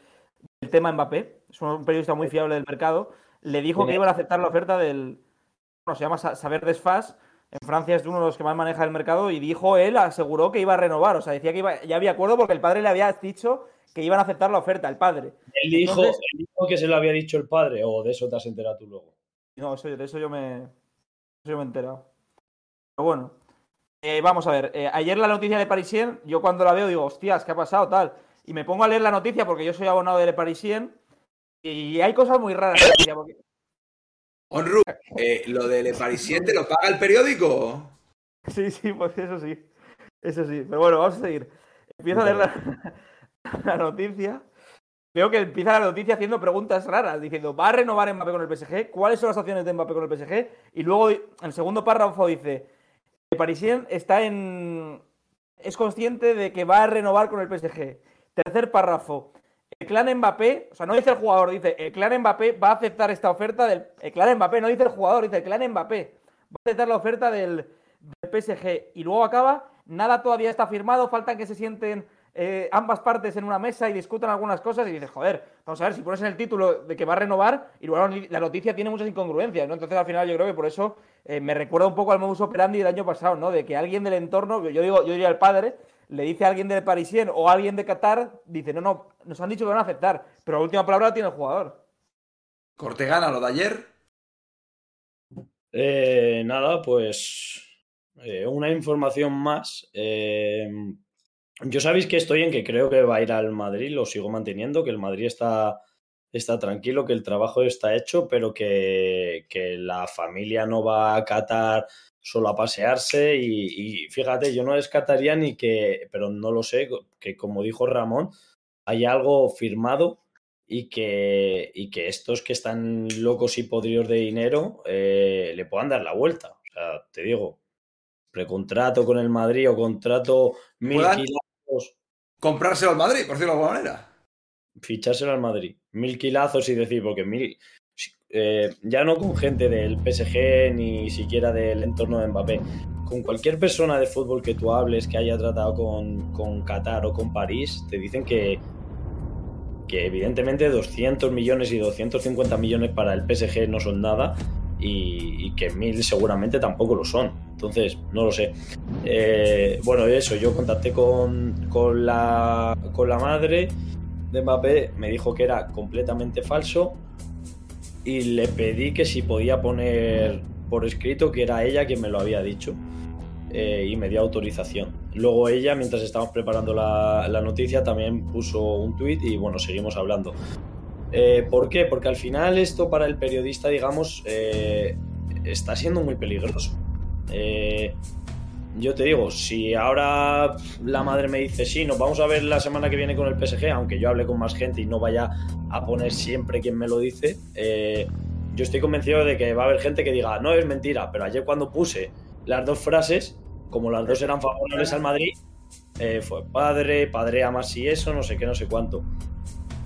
tema Mbappé, es un periodista muy fiable del mercado, le dijo que iban a aceptar la oferta del, bueno, se llama Saber Desfaz, en Francia es uno de los que más maneja el mercado y dijo él, aseguró que iba a renovar. O sea, decía que iba, ya había acuerdo porque el padre le había dicho que iban a aceptar la oferta, el padre. Él dijo, que se lo había dicho el padre, o de eso te has enterado tú luego. No, de eso yo me, eso yo me he enterado. Pero bueno, eh, vamos a ver. Eh, ayer la noticia de Parisien, yo cuando la veo digo, hostias, ¿qué ha pasado? Tal. Y me pongo a leer la noticia porque yo soy abonado de Le Parisien y hay cosas muy raras. Porque Onru, eh, ¿lo del Parisien te lo paga el periódico? Sí, sí, pues eso sí. Eso sí. Pero bueno, vamos a seguir. Empiezo a leer la, noticia. Veo que empieza la noticia haciendo preguntas raras, diciendo, ¿va a renovar Mbappé con el PSG? ¿Cuáles son las opciones de Mbappé con el PSG? Y luego, en el segundo párrafo dice, el Parisien está en... es consciente de que va a renovar con el PSG. Tercer párrafo, el clan Mbappé, o sea, no dice el jugador, dice el clan Mbappé va a aceptar esta oferta del. El clan Mbappé, no dice el jugador, dice el clan Mbappé. Va a aceptar la oferta del, PSG. Y luego acaba, nada todavía está firmado, faltan que se sienten eh, ambas partes en una mesa y discutan algunas cosas. Y dices, joder, vamos a ver, si pones en el título de que va a renovar, y luego la noticia tiene muchas incongruencias, ¿no? Entonces al final yo creo que por eso eh, me recuerda un poco al modus operandi del año pasado, ¿no? De que alguien del entorno, yo digo, yo diría el padre, le dice a alguien del Parisien o a alguien de Qatar, dice, no, no, nos han dicho que van a aceptar, pero la última palabra la tiene el jugador. Cortegana, lo de ayer. Eh, nada, pues eh, una información más. Eh, yo sabéis que estoy en que creo que va a ir al Madrid, lo sigo manteniendo, que el Madrid está está tranquilo, que el trabajo está hecho, pero que, que la familia no va a Qatar solo a pasearse y, fíjate, yo no descartaría ni que, pero no lo sé, que como dijo Ramón, hay algo firmado y que, y que estos que están locos y podridos de dinero eh, le puedan dar la vuelta. O sea, te digo, precontrato con el Madrid o contrato mil kilazos. Comprárselo al Madrid, por decirlo de alguna manera. Fichárselo al Madrid. Mil kilazos y decir, porque mil. Eh, ya no con gente del PSG ni siquiera del entorno de Mbappé. Con cualquier persona de fútbol que tú hables que haya tratado con, con Qatar o con París, te dicen que que evidentemente 200 millones y 250 millones para el PSG no son nada y, que mil seguramente tampoco lo son. Entonces, no lo sé. Eh, bueno, eso, yo contacté con, con, la, con la madre Mbappé, me dijo que era completamente falso y le pedí que si podía poner por escrito que era ella quien me lo había dicho. Eh, y me dio autorización. Luego ella, mientras estábamos preparando la, noticia, también puso un tuit y bueno, seguimos hablando. Eh, ¿Por qué? Porque al final esto para el periodista, digamos, eh, está siendo muy peligroso. Yo te digo, si ahora la madre me dice, sí, nos vamos a ver la semana que viene con el PSG, aunque yo hable con más gente y no vaya a poner siempre quien me lo dice, yo estoy convencido de que va a haber gente que diga, no es mentira, pero ayer cuando puse las dos frases, como las dos eran favorables al Madrid, eh, fue padre, padre a más y eso, no sé qué, no sé cuánto.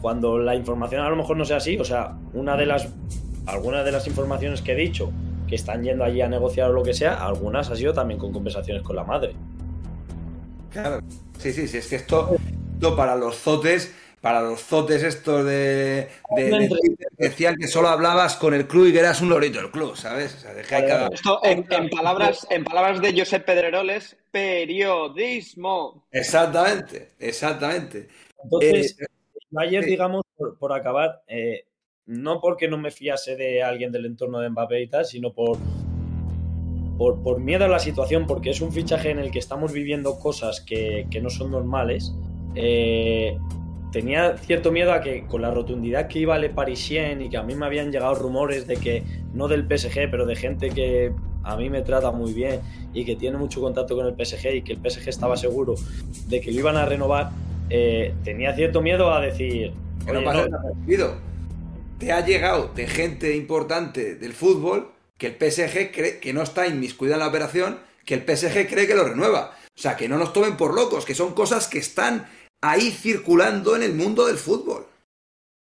Cuando la información a lo mejor no sea así, o sea, una de las, algunas de las informaciones que he dicho que están yendo allí a negociar o lo que sea, algunas ha sido también con conversaciones con la madre. Claro, sí, sí, sí, es que esto, esto para los zotes para los zotes estos de, decían que solo hablabas con el club y que eras un lorito del club, ¿sabes? Esto en, palabras, en palabras de Josep Pedreroles, periodismo. Exactamente, exactamente. Entonces, eh, ayer, digamos, por, acabar, eh, no porque no me fiase de alguien del entorno de Mbappé y tal, sino por, por, por, miedo a la situación, porque es un fichaje en el que estamos viviendo cosas que, que no son normales. Eh, tenía cierto miedo a que con la rotundidad que iba Le Parisien y que a mí me habían llegado rumores de que, no del PSG, pero de gente que a mí me trata muy bien y que tiene mucho contacto con el PSG y que el PSG estaba seguro de que lo iban a renovar, eh, tenía cierto miedo a decir... Te ha llegado de gente importante del fútbol que el PSG cree que no está inmiscuida en la operación, que el PSG cree que lo renueva. O sea, que no nos tomen por locos, que son cosas que están ahí circulando en el mundo del fútbol.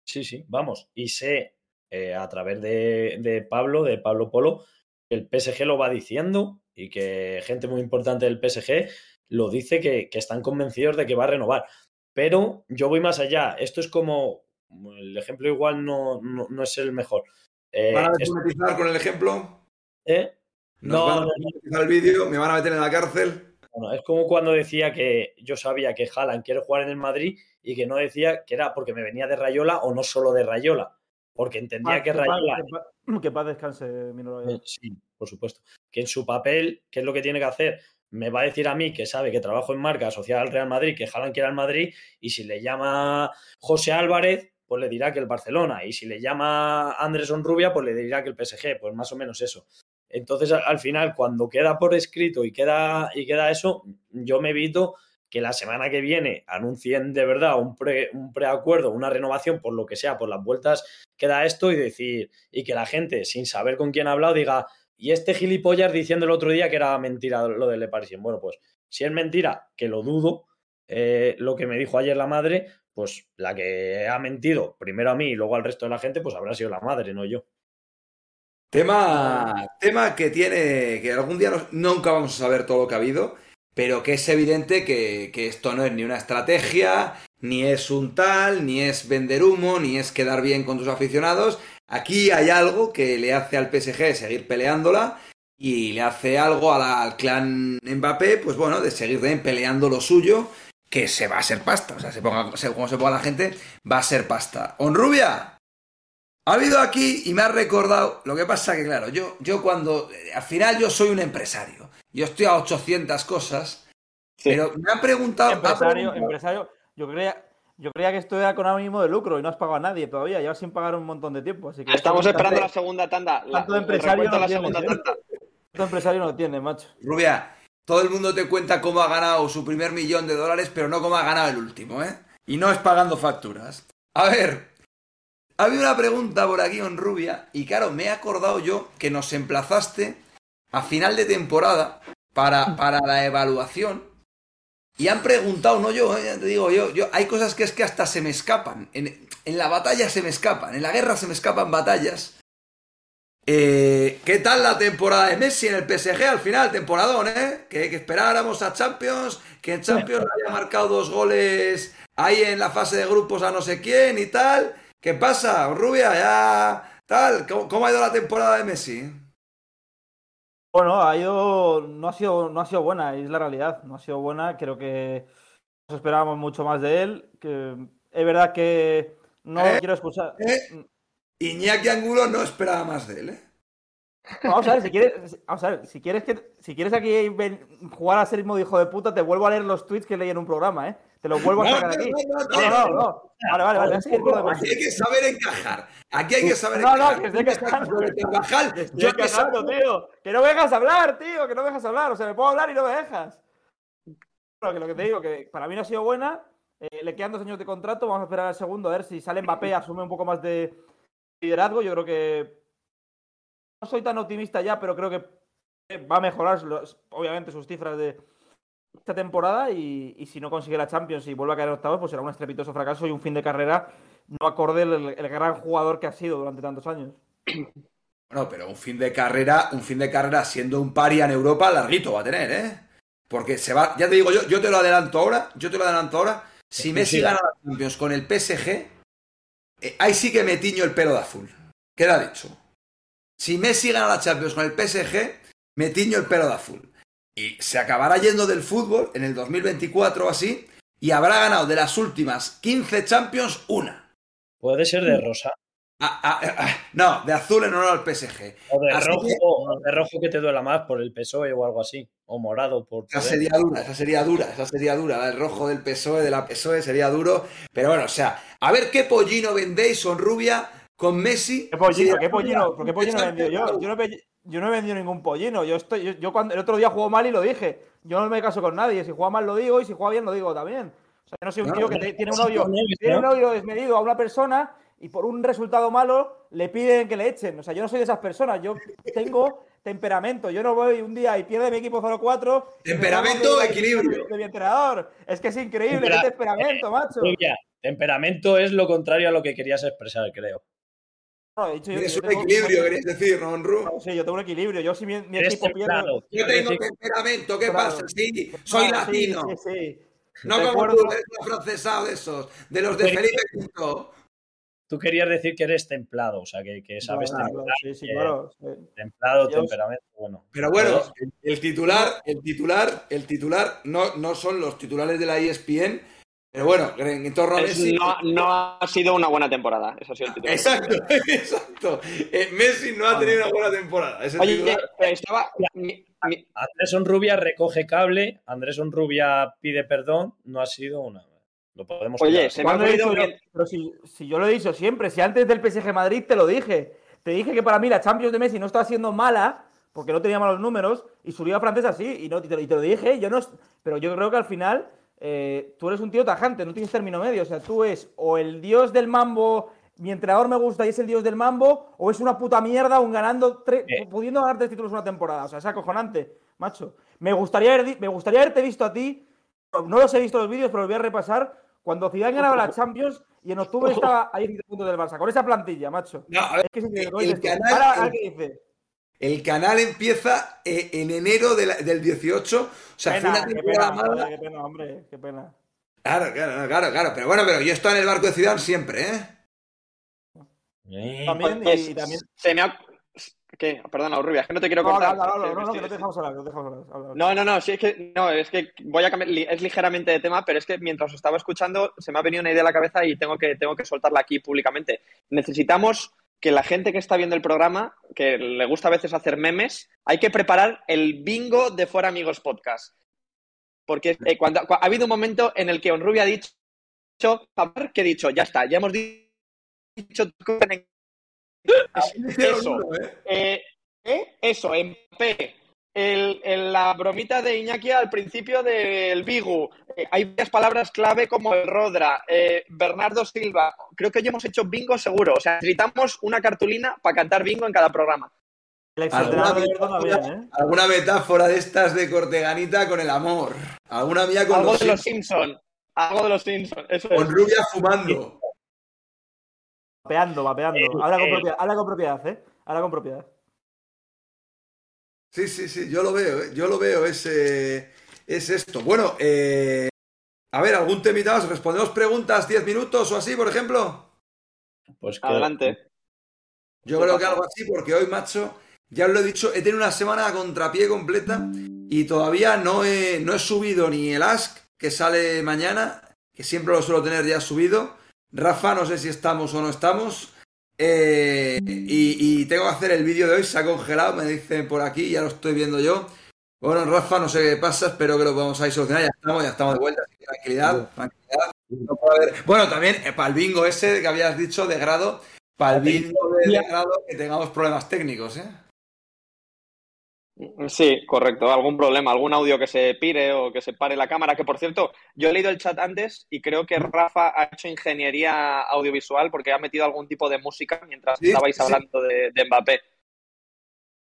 Sí, sí, vamos. Y sé eh, a través de, Pablo, de Pablo Polo, que el PSG lo va diciendo y que gente muy importante del PSG lo dice que, están convencidos de que va a renovar. Pero yo voy más allá. Esto es como. El ejemplo igual no, no, es el mejor. Eh, ¿Van a con el ejemplo? ¿Eh? no, van a no, el vídeo, me van a meter en la cárcel es como cuando decía que yo sabía que Haaland quiere jugar en el Madrid y que no decía que era porque me venía de Rayola o no solo de Rayola. Porque entendía ah, que, Rayola. Que paz, descanse, eh, Sí, por supuesto. Que en su papel, ¿qué es lo que tiene que hacer? Me va a decir a mí que sabe que trabajo en marca asociada al Real Madrid, que Haaland quiere al Madrid, y si le llama José Álvarez, pues le dirá que el Barcelona. Y si le llama Anderson Rubia, pues le dirá que el PSG. Pues más o menos eso. Entonces, al final, cuando queda por escrito y queda, y queda eso, yo me evito que la semana que viene anuncien de verdad un, pre, un preacuerdo, una renovación, por lo que sea, por las vueltas que da esto y decir, y que la gente, sin saber con quién ha hablado, diga, y este gilipollas diciendo el otro día que era mentira lo de Le Parisien. Bueno, pues si es mentira, que lo dudo, eh, lo que me dijo ayer la madre, pues la que ha mentido primero a mí y luego al resto de la gente, pues habrá sido la madre, no yo. Tema, tema que tiene, que algún día nunca vamos a saber todo lo que ha habido, pero que es evidente que, esto no es ni una estrategia, ni es un tal, ni es vender humo, ni es quedar bien con tus aficionados. Aquí hay algo que le hace al PSG seguir peleándola y le hace algo al clan Mbappé, pues bueno, de seguir peleando lo suyo, que se va a ser pasta. O sea, se ponga, como se ponga la gente, va a ser pasta. Rubia ha habido aquí y me ha recordado. Lo que pasa que, claro, yo, yo cuando. Al final yo soy un empresario. Yo estoy a 800 cosas. Pero me han preguntado. Empresario, empresario. Yo creo Yo creía que esto era con ánimo de lucro y no has pagado a nadie todavía. Llevas sin pagar un montón de tiempo. Así que Estamos esperando la segunda tanda. La, Tanto empresario no la tiene, segunda ¿eh? tanda. Tanto empresario no lo tiene, macho. Rubia, todo el mundo te cuenta cómo ha ganado su primer millón de dólares, pero no cómo ha ganado el último, ¿eh? Y no es pagando facturas. A ver, había una pregunta por aquí en Rubia, y claro, me he acordado yo que nos emplazaste a final de temporada para, para la evaluación. Y han preguntado, no yo, ¿eh? Te digo yo, yo, hay cosas que es que hasta se me escapan. En, en la batalla se me escapan, en la guerra se me escapan batallas. Eh, ¿Qué tal la temporada de Messi en el PSG al final? Temporadón, ¿eh? Que, que esperáramos a Champions, que en Champions haya marcado dos goles ahí en la fase de grupos a no sé quién y tal. ¿Qué pasa, Rubia? Ya, tal. ¿Cómo, cómo ha ido la temporada de Messi? Bueno, ha ido, no ha sido, no ha sido buena, es la realidad. No ha sido buena. Creo que nos esperábamos mucho más de él. Que es verdad que no ¿Eh? quiero escuchar. ¿Eh? Iñaki Angulo no esperaba más de él, ¿eh? Vamos a ver, si quieres, vamos a ver, si quieres que, si quieres aquí ven- jugar a ser modo hijo de puta, te vuelvo a leer los tweets que leí en un programa, ¿eh? Te los vuelvo a No, sacar no, aquí. no, no, No, no, no. Vale, vale, vale. de Aquí hay que saber encajar. Aquí hay que saber No, no, encajar. que estoy Estoy yo sabe- tío. Que no me dejas hablar, tío. Que no me dejas hablar. O sea, me puedo hablar y no me dejas. Bueno, que lo que te digo, que para mí no ha sido buena. Eh, le quedan dos años de contrato. Vamos a esperar al segundo a ver si sale Mbappé, asume un poco más de liderazgo. Yo creo que no soy tan optimista ya, pero creo que va a mejorar, los- obviamente, sus cifras de esta temporada. Y, y si no consigue la Champions y vuelve a caer en octavos, pues será un estrepitoso fracaso y un fin de carrera no acorde el, el gran jugador que ha sido durante tantos años. Bueno, pero un fin de carrera, un fin de carrera siendo un paria en Europa, larguito va a tener, ¿eh? Porque se va, ya te digo yo, yo te lo adelanto ahora, yo te lo adelanto ahora. Si Messi gana la Champions con el PSG, eh, ahí sí que me tiño el pelo de azul. Queda dicho. Si Messi gana la Champions con el PSG, me tiño el pelo de azul. Y se acabará yendo del fútbol en el 2024 o así, y habrá ganado de las últimas 15 Champions una. Puede ser de rosa. Ah, ah, ah, no, de azul en honor al PSG. O de rojo, que- o de rojo que te duela más por el PSOE o algo así. O morado por. Esa sería dura, esa sería dura, esa sería dura. El rojo del PSOE, de la PSOE sería duro. Pero bueno, o sea, a ver qué pollino vendéis, son rubia, con Messi. ¿Qué pollino? ¿Qué pollino? ¿Por qué pollino he vendido yo? Yo no, he, yo no he vendido ningún pollino. Yo estoy, yo, yo cuando el otro día jugó mal y lo dije. Yo no me caso con nadie. Si juega mal lo digo y si juega bien lo digo también. O sea, yo no soy un No, tío que te- tiene un odio, tiene un odio desmedido a una persona y por un resultado malo le piden que le echen. O sea, yo no soy de esas personas. Yo tengo temperamento. Yo no voy un día y pierde mi equipo 0-4. y me Temperamento, de- equilibrio. De mi entrenador. Es que es increíble. Tempera- ¿Qué temperamento, macho? Rubia, temperamento es lo contrario a lo que querías expresar, creo. No, dicho yo yo un tengo- equilibrio, queréis decir, ¿no, Ru? No, sí, yo tengo un equilibrio. Yo si mi, equipo pierde... Yo tengo decir- temperamento, ¿qué Claro. pasa? Sí, soy latino. Sí, sí. No como tú, eres un afrancesado de esos, de los de Pero- Felipe V. Tú querías decir que eres templado, o sea, que, que sabes templar, sí, sí, claro. sí. templado, temperamento, bueno. Pero bueno, el, el titular, el titular, el titular, no, no son los titulares de la ESPN, pero bueno, en, torno a Es- Messi. no, no ha sido una buena temporada. Eso ha sido el titular. Exacto, exacto. Eh, Messi no ha tenido una buena temporada. Ese Oye, titular- estaba. Andrés Rubia recoge cable, Andrés Rubia pide perdón, no ha sido una. Lo podemos Oye, se me ha ¿Cuándo he ocurrido dicho yo? bien- Pero si, si yo lo he dicho siempre, si antes del PSG Madrid te lo dije. Te dije que para mí la Champions de Messi no estaba siendo mala, porque no tenía malos números, y su liga francesa sí, y, no, y, te, lo- y te lo dije, yo no, es- pero yo creo que al final eh, tú eres un tío tajante, no tienes término medio, o sea, tú es o el dios del mambo, mi entrenador me gusta y es el dios del mambo, o es una puta mierda un ganando, tre- Eh. pudiendo ganar tres títulos una temporada, o sea, es acojonante, macho. Me gustaría, haber, me gustaría haberte visto a ti, no los he visto los vídeos, pero los voy a repasar, cuando Zidane ganaba la Champions y en octubre estaba ahí 10 puntos del Barça, con esa plantilla, macho. No, a ver, Es que es increíble, el canal- Ahora, el- qué dice. el canal empieza eh, en enero de la- del 18. O sea, fue Pena, una qué temporada pena, mala. joder, qué pena, hombre, qué pena. Claro, claro, claro, claro. Pero bueno, pero yo estoy en el barco de Zidane siempre, ¿eh? También, pues, y también. Se me ha. ¿Qué? Perdona, Rubia, es que no te quiero No, cortar. no, no, que no estoy- te dejamos hablar, no te dejamos hablar. habla, habla. No, no, no, sí, es que, no, es que voy a cambiar, es ligeramente de tema, pero es que mientras os estaba escuchando se me ha venido una idea a la cabeza y tengo que, tengo que soltarla aquí públicamente. Necesitamos que la gente que está viendo el programa, que le gusta a veces hacer memes, hay que preparar el bingo de Fuera Amigos Podcast. Porque eh, cuando, cu- ha habido un momento en el que Onrubia ha dicho dicho, que he dicho, ya está, ya hemos dicho eso, eh, ¿eh? eso, Mbappé, el, la bromita de Iñaki al principio del Bigu. Eh, hay varias palabras clave como el Rodra, eh, Bernardo Silva. Creo que hoy hemos hecho bingo seguro. O sea, necesitamos una cartulina para cantar bingo en cada programa. ¿Alguna metáfora, ¿eh? ¿Alguna metáfora, de estas de Corteganita con el amor? ¿Alguna mía con Algo de los Simpson. Algo de los Simpsons. con Rubia fumando. Vapeando, vapeando. Habla con propiedad, habla con propiedad, ¿eh? Habla con propiedad. Sí, sí, sí, yo lo veo, ¿eh? yo lo veo, es, es esto. Bueno, eh, a ver, ¿algún temita más? ¿Respondemos preguntas 10 minutos o así, por ejemplo? Pues adelante. Yo creo que algo así, porque hoy, macho, ya os lo he dicho, he tenido una semana a contrapié completa y todavía no he, no he subido ni el Ask, que sale mañana, que siempre lo suelo tener ya subido. Rafa, no sé si estamos o no estamos. Eh, y, tengo que hacer el vídeo de hoy, se ha congelado, me dicen por aquí, ya lo estoy viendo yo. Bueno, Rafa, no sé qué pasa, espero que lo vamos a ir solucionar. Ya estamos, ya estamos de vuelta. Tranquilidad, tranquilidad. Bueno, también eh, para el bingo ese que habías dicho de grado, para el bingo de, de grado que tengamos problemas técnicos, ¿eh? Sí, correcto. Algún problema, algún audio que se pire o que se pare la cámara. Que por cierto, yo he leído el chat antes y creo que Rafa ha hecho ingeniería audiovisual porque ha metido algún tipo de música mientras estabais hablando de, Mbappé.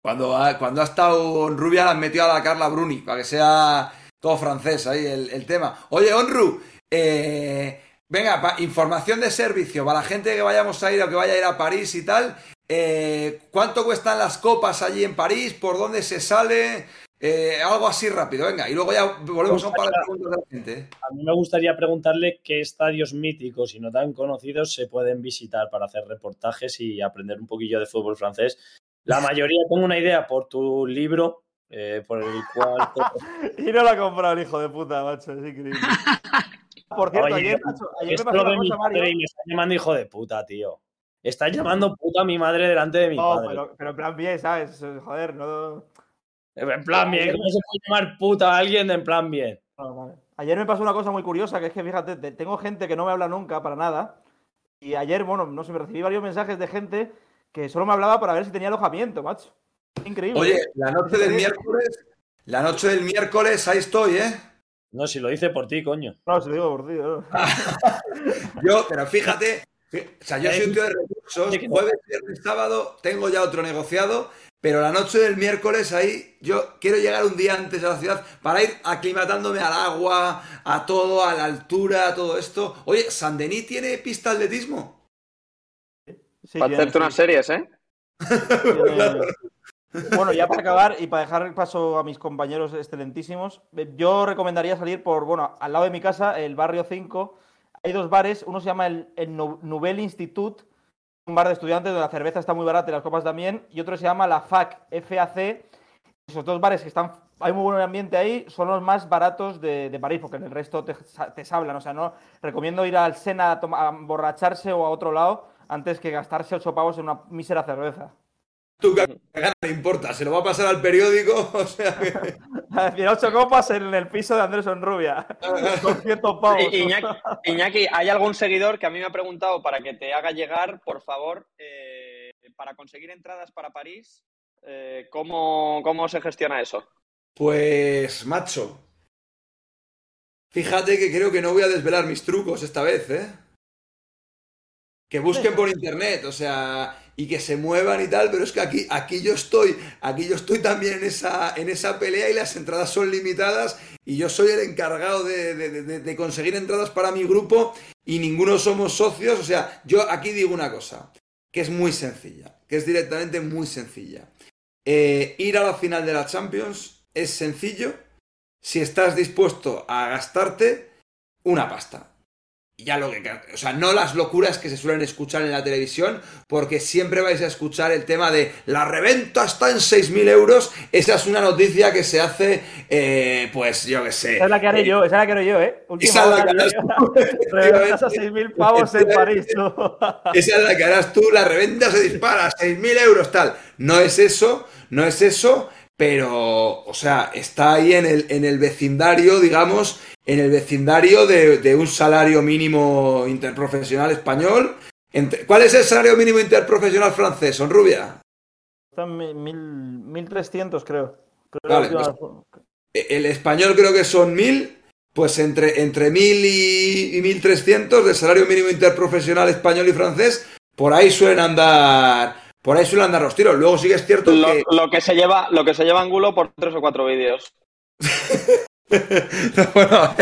Cuando ha, cuando ha estado Rubia, la han metido a la Carla Bruni para que sea todo francés ahí el, tema. Oye, Onru, eh, venga, información de servicio para la gente que vayamos a ir o que vaya a ir a París y tal. Eh, ¿Cuánto cuestan las copas allí en París? ¿Por dónde se sale? Eh, algo así rápido, venga, y luego ya volvemos a un par de preguntas de la gente. A mí me gustaría preguntarle qué estadios míticos y no tan conocidos se pueden visitar para hacer reportajes y aprender un poquillo de fútbol francés. La mayoría, tengo una idea por tu libro, eh, por el cual. y no lo ha comprado el hijo de puta, macho, es increíble. Por cierto, ayer, ayer me pasó una cosa, Mario. Y me está llamando hijo de puta, tío. Estás llamando puta a mi madre delante de mi no, padre. Pero, pero en plan bien, ¿sabes? Joder, no. En plan bien, ¿cómo se puede llamar puta a alguien en plan bien? Ayer me pasó una cosa muy curiosa, que es que fíjate, tengo gente que no me habla nunca para nada. Y ayer, bueno, no sé, me recibí varios mensajes de gente que solo me hablaba para ver si tenía alojamiento, macho. Increíble. Oye, la noche del miércoles, la noche del miércoles, ahí estoy, ¿eh? No, si lo dice por ti, coño. No, si lo digo por ti. ¿no? Yo, pero fíjate, o sea, yo soy un tío de recursos. Jueves, viernes, sábado tengo ya otro negociado, pero la noche del miércoles ahí yo quiero llegar un día antes a la ciudad para ir aclimatándome al agua, a todo, a la altura, a todo esto. Oye, ¿San-Denis tiene pista de atletismo? Sí, para hacerte unas series, ¿eh? Bueno, ya para acabar y para dejar el paso a mis compañeros excelentísimos, yo recomendaría salir por, bueno, al lado de mi casa, el barrio 5, hay dos bares, uno se llama el, el Nouvelle Institute, un bar de estudiantes donde la cerveza está muy barata y las copas también, y otro se llama la FAC, FAC. Esos dos bares que están, hay muy buen ambiente ahí, son los más baratos de, París, porque en el resto te, te sablan. O sea, no recomiendo ir al Sena a, a emborracharse o a otro lado antes que gastarse ocho pavos en una mísera cerveza tú que le importa, se lo va a pasar al periódico, o sea que... ocho copas en el piso de Andrés Onrubia, Iñaki, ¿hay algún seguidor que a mí me ha preguntado para que te haga llegar, por favor, eh, para conseguir entradas para París, eh, ¿cómo, ¿cómo se gestiona eso? Pues, macho, fíjate que creo que no voy a desvelar mis trucos esta vez, ¿eh? Que busquen por internet, o sea, y que se muevan y tal, pero es que aquí, aquí yo estoy, aquí yo estoy también en esa, en esa pelea y las entradas son limitadas y yo soy el encargado de, de, conseguir entradas para mi grupo y ninguno somos socios, o sea, yo aquí digo una cosa, que es muy sencilla, que es directamente muy sencilla. Eh, ir a la final de la Champions es sencillo. Si estás dispuesto a gastarte una pasta ya lo que. O sea, no las locuras que se suelen escuchar en la televisión, porque siempre vais a escuchar el tema de la reventa está en 6.000 euros. Esa es una noticia que se hace, eh, pues yo qué sé. Esa es la que haré yo, esa es la que haré yo, ¿eh? esa es la que harás tú. Reventas a 6.000 pavos en París, Esa es la que harás tú, la reventa se dispara a 6.000 euros, tal. No es eso, no es eso. Pero, o sea, está ahí en el, en el vecindario, digamos, en el vecindario de, un salario mínimo interprofesional español. ¿Cuál es el salario mínimo interprofesional francés, Son Rubia? Están 1.300, creo. Pues, el español creo que son 1.000, pues entre, entre 1.000 y, y 1.300 de salario mínimo interprofesional español y francés, por ahí suelen andar por ahí suelen andar los tiros. Luego sí que es cierto lo, que. Lo que se lleva, lo que se lleva Angulo por tres o cuatro vídeos. bueno,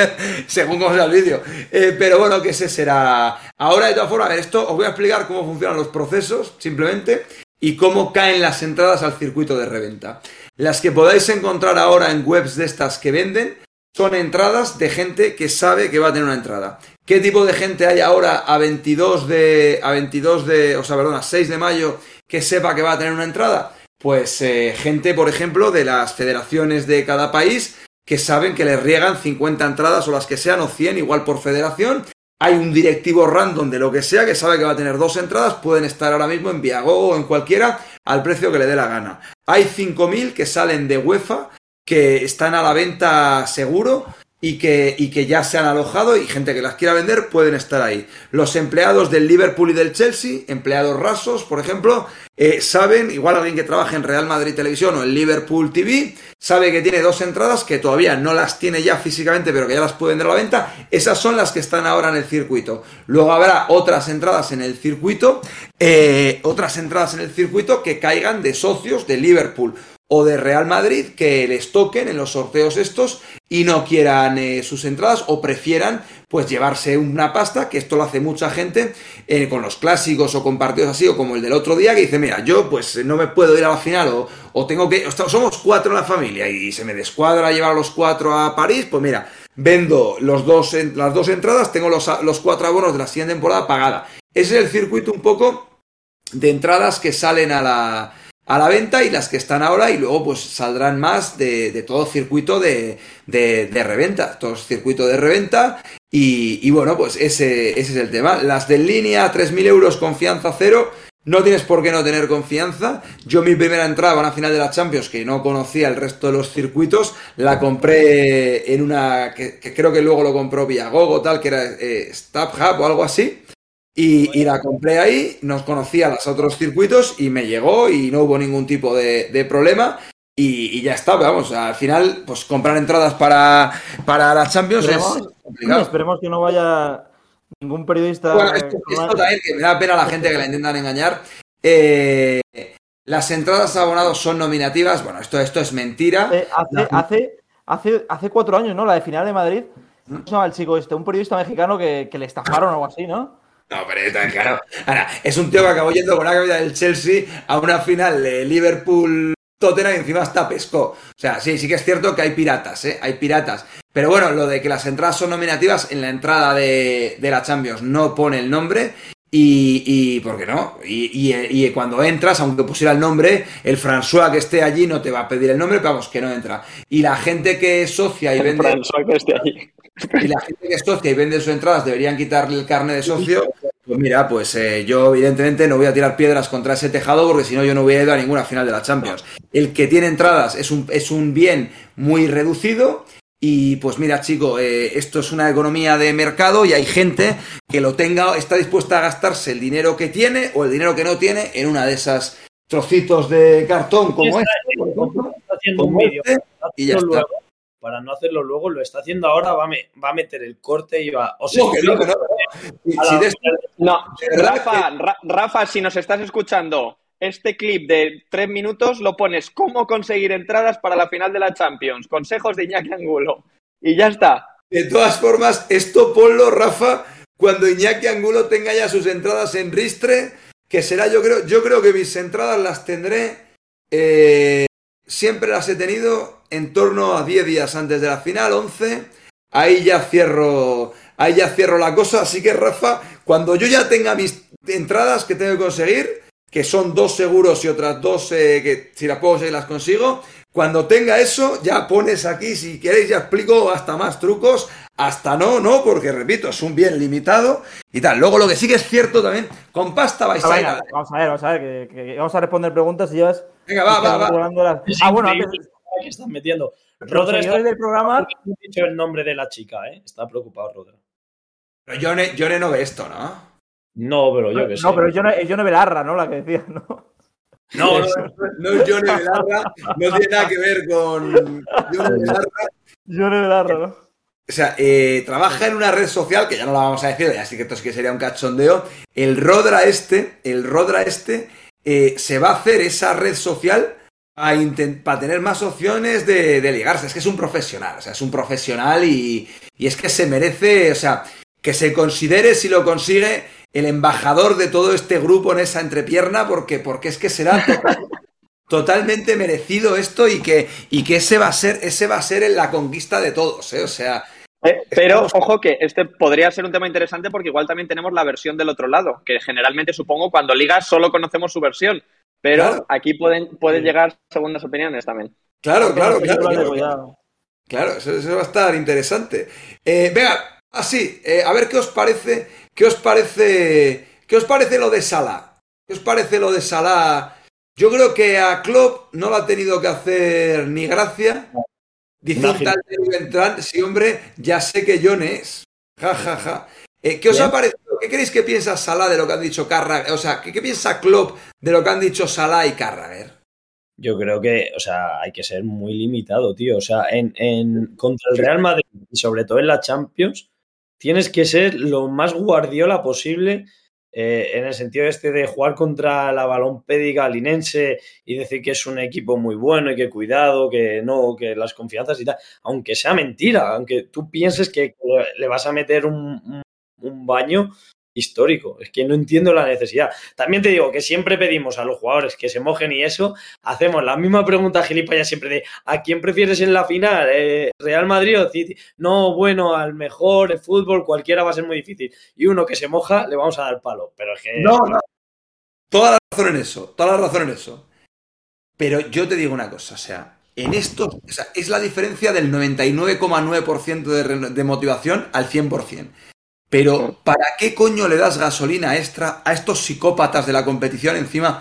según cómo sea el vídeo. Eh, pero bueno, que ese será. Ahora, de todas formas, a ver, esto os voy a explicar cómo funcionan los procesos, simplemente, y cómo caen las entradas al circuito de reventa. Las que podáis encontrar ahora en webs de estas que venden son entradas de gente que sabe que va a tener una entrada. ¿Qué tipo de gente hay ahora a 22 de. a 22 de. o sea, perdón, a 6 de mayo que sepa que va a tener una entrada? Pues eh, gente, por ejemplo, de las federaciones de cada país que saben que les riegan 50 entradas o las que sean o 100 igual por federación. Hay un directivo random de lo que sea que sabe que va a tener dos entradas, pueden estar ahora mismo en Viago o en cualquiera al precio que le dé la gana. Hay 5.000 que salen de UEFA que están a la venta seguro y que, y que ya se han alojado y gente que las quiera vender pueden estar ahí. Los empleados del Liverpool y del Chelsea, empleados rasos, por ejemplo, eh, saben, igual alguien que trabaja en Real Madrid Televisión o en Liverpool TV, sabe que tiene dos entradas que todavía no las tiene ya físicamente, pero que ya las puede vender a la venta. Esas son las que están ahora en el circuito. Luego habrá otras entradas en el circuito, eh, otras entradas en el circuito que caigan de socios de Liverpool o de Real Madrid que les toquen en los sorteos estos y no quieran eh, sus entradas o prefieran pues llevarse una pasta, que esto lo hace mucha gente eh, con los clásicos o con partidos así o como el del otro día que dice, mira, yo pues no me puedo ir a la final o, o tengo que, somos cuatro en la familia y se me descuadra llevar a los cuatro a París, pues mira, vendo los dos, las dos entradas, tengo los, los cuatro abonos de la siguiente temporada pagada. Ese es el circuito un poco de entradas que salen a la a la venta y las que están ahora y luego pues saldrán más de, todo circuito de, de, reventa, todo circuito de reventa y, bueno pues ese, ese, es el tema. Las de línea 3.000 euros confianza cero, no tienes por qué no tener confianza. Yo mi primera entrada a una final de la Champions que no conocía el resto de los circuitos, la compré en una que, creo que luego lo compró Viagogo tal, que era eh, o algo así. Y, la compré ahí, nos conocía los otros circuitos y me llegó y no hubo ningún tipo de, problema. Y, ya está, vamos, al final, pues comprar entradas para, para la Champions esperemos, es complicado. Esperemos que no vaya ningún periodista. Bueno, esto, también, que me da pena a la gente que la intentan engañar. Eh, las entradas abonados son nominativas. Bueno, esto, esto es mentira. Eh, hace, hace, hace, hace, cuatro años, ¿no? La de final de Madrid. ¿Mm? ¿Cómo se llama el chico este? Un periodista mexicano que, que le estafaron o algo así, ¿no? No, pero claro. Ahora, es un tío que acabó yendo con la cabeza del Chelsea a una final de Liverpool Tottenham y encima está pescó. O sea, sí, sí que es cierto que hay piratas, ¿eh? Hay piratas. Pero bueno, lo de que las entradas son nominativas en la entrada de, la Champions no pone el nombre. Y, y ¿por qué no? Y, y, cuando entras, aunque pusiera el nombre, el François que esté allí no te va a pedir el nombre, pero vamos, que no entra. Y la gente que es socia y vende. François que esté allí. Y la gente que es socia y vende sus entradas deberían quitarle el carnet de socio. Pues mira, pues eh, yo evidentemente no voy a tirar piedras contra ese tejado porque si no yo no hubiera ido a ninguna final de la Champions. El que tiene entradas es un, es un bien muy reducido y pues mira, chico, eh, esto es una economía de mercado y hay gente que lo tenga, está dispuesta a gastarse el dinero que tiene o el dinero que no tiene en una de esas trocitos de cartón como este, haciendo un vídeo este, y ya está. para no hacerlo luego, lo está haciendo ahora, va a, va a meter el corte y va... O sea, no, Rafa, Rafa, si nos estás escuchando, este clip de tres minutos lo pones cómo conseguir entradas para la final de la Champions, consejos de Iñaki Angulo, y ya está. De todas formas, esto ponlo, Rafa, cuando Iñaki Angulo tenga ya sus entradas en Ristre, que será, yo creo, yo creo que mis entradas las tendré, eh, siempre las he tenido en torno a 10 días antes de la final, 11. Ahí ya cierro, ahí ya cierro la cosa. Así que, Rafa, cuando yo ya tenga mis entradas que tengo que conseguir, que son dos seguros y otras dos eh, que si las puedo conseguir las consigo. Cuando tenga eso, ya pones aquí, si queréis, ya explico hasta más trucos, hasta no, no, porque repito, es un bien limitado y tal. Luego lo que sí que es cierto también, con pasta vais a ir a- vamos a ver, vamos a ver, que, que vamos a responder preguntas y llevas. Venga, va, va, va. Las- Ah, bueno, antes, que están metiendo. Rodra está del programa. no he dicho el nombre de la chica, ¿eh? Está preocupado Rodra. Pero Yone, Yone no ve esto, ¿no? No, pero yo que sé. No, pero yo no, yo no Belarra, ¿no? La que decía, ¿no? No, no, no es Yone Belarra, no tiene nada que ver con Yone Belarra. Yo no Belarra, ¿no? O sea, eh, trabaja en una red social, que ya no la vamos a decir, ya sí que esto sí que sería un cachondeo. El Rodra este, el Rodra este, eh, se va a hacer esa red social para tener más opciones de, de ligarse. Es que es un profesional, o sea, es un profesional y, y es que se merece, o sea, que se considere si lo consigue el embajador de todo este grupo en esa entrepierna, porque, porque es que será total- totalmente merecido esto y que, y que ese va a ser, ese va a ser en la conquista de todos, ¿eh? O sea, Eh, pero ojo que este podría ser un tema interesante porque igual también tenemos la versión del otro lado, que generalmente supongo cuando ligas solo conocemos su versión, pero Claro. aquí pueden, pueden llegar segundas opiniones también. Claro, claro, claro. Claro. Claro, eso, eso va a estar interesante. Eh, venga, así, eh, a ver qué os parece, qué os parece, qué os parece lo de Salah. ¿Qué os parece lo de Salah? Yo creo que a Klopp no lo ha tenido que hacer ni gracia. Dice un tal de Beltrán, sí, hombre, ya sé que John es. Ja, ja, ja. Eh, ¿Qué os Bien. ha parecido? ¿Qué creéis que piensa Salah de lo que han dicho Carragher? O sea, ¿qué, qué piensa Klopp de lo que han dicho Salah y Carragher? Yo creo que, o sea, hay que ser muy limitado, tío. O sea, en, en- contra el Real Madrid y sobre todo en la Champions, tienes que ser lo más guardiola posible eh, en el sentido este de jugar contra la balompédica linense y decir que es un equipo muy bueno y que cuidado, que no, que las confianzas y tal. Aunque sea mentira, aunque tú pienses que le vas a meter un baño histórico. Es que no entiendo la necesidad. También te digo que siempre pedimos a los jugadores que se mojen y eso, hacemos la misma pregunta gilipollas siempre de ¿a quién prefieres en la final? Eh, ¿Real Madrid o City? No, bueno, al mejor, el fútbol, cualquiera va a ser muy difícil. Y uno que se moja, le vamos a dar palo. Pero es que... No, no. Toda la razón en eso, toda la razón en eso. Pero yo te digo una cosa, o sea, en esto, o sea, es la diferencia del 99,9% de, de motivación al 100%. Pero, ¿para qué coño le das gasolina extra a estos psicópatas de la competición encima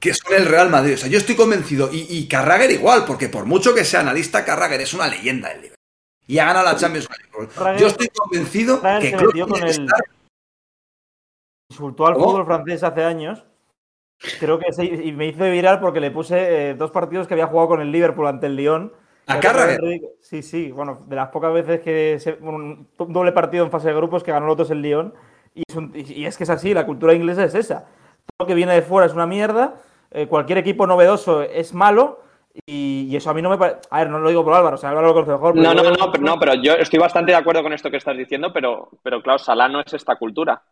que son el Real Madrid? O sea, yo estoy convencido, y, y Carragher igual, porque por mucho que sea analista, Carragher es una leyenda del Liverpool. Y ha ganado la Champions League. Carragher- Yo estoy convencido Carragher que Klopp con el- estar- Insultó al ¿Cómo? fútbol francés hace años. Creo que se, y me hizo viral porque le puse eh, dos partidos que había jugado con el Liverpool ante el Lyon. ¿A Carragher? Sí, sí, bueno, de las pocas veces que se, un doble partido en fase de grupos que ganó los dos el Lyon. Y es, un- y es que es así, la cultura inglesa es esa. Todo lo que viene de fuera es una mierda, eh, cualquier equipo novedoso es malo. Y, y eso a mí no me parece. A ver, no lo digo por Álvaro, o sea, Álvaro lo conoce mejor. pero No, no, no, pero, no, pero yo estoy bastante de acuerdo con esto que estás diciendo, pero, pero claro, Salah no es esta cultura.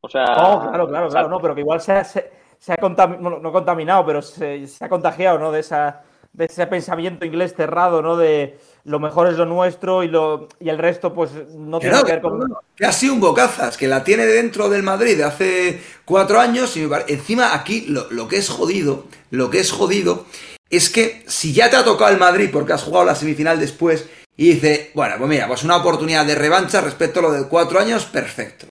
O sea, No, claro, claro, claro, no, pero que igual se ha, se, se ha contami- bueno, no contaminado, pero se, se ha contagiado, ¿no? De, esa, de ese pensamiento inglés cerrado, ¿no? De lo mejor es lo nuestro y, lo, y el resto, pues, no Que tiene no, que ver con. que ha sido un bocazas, que la tiene dentro del Madrid de hace cuatro años y encima aquí lo, lo que es jodido, lo que es jodido es que si ya te ha tocado el Madrid porque has jugado la semifinal después y dice, bueno, pues mira, pues una oportunidad de revancha respecto a lo de cuatro años, perfecto.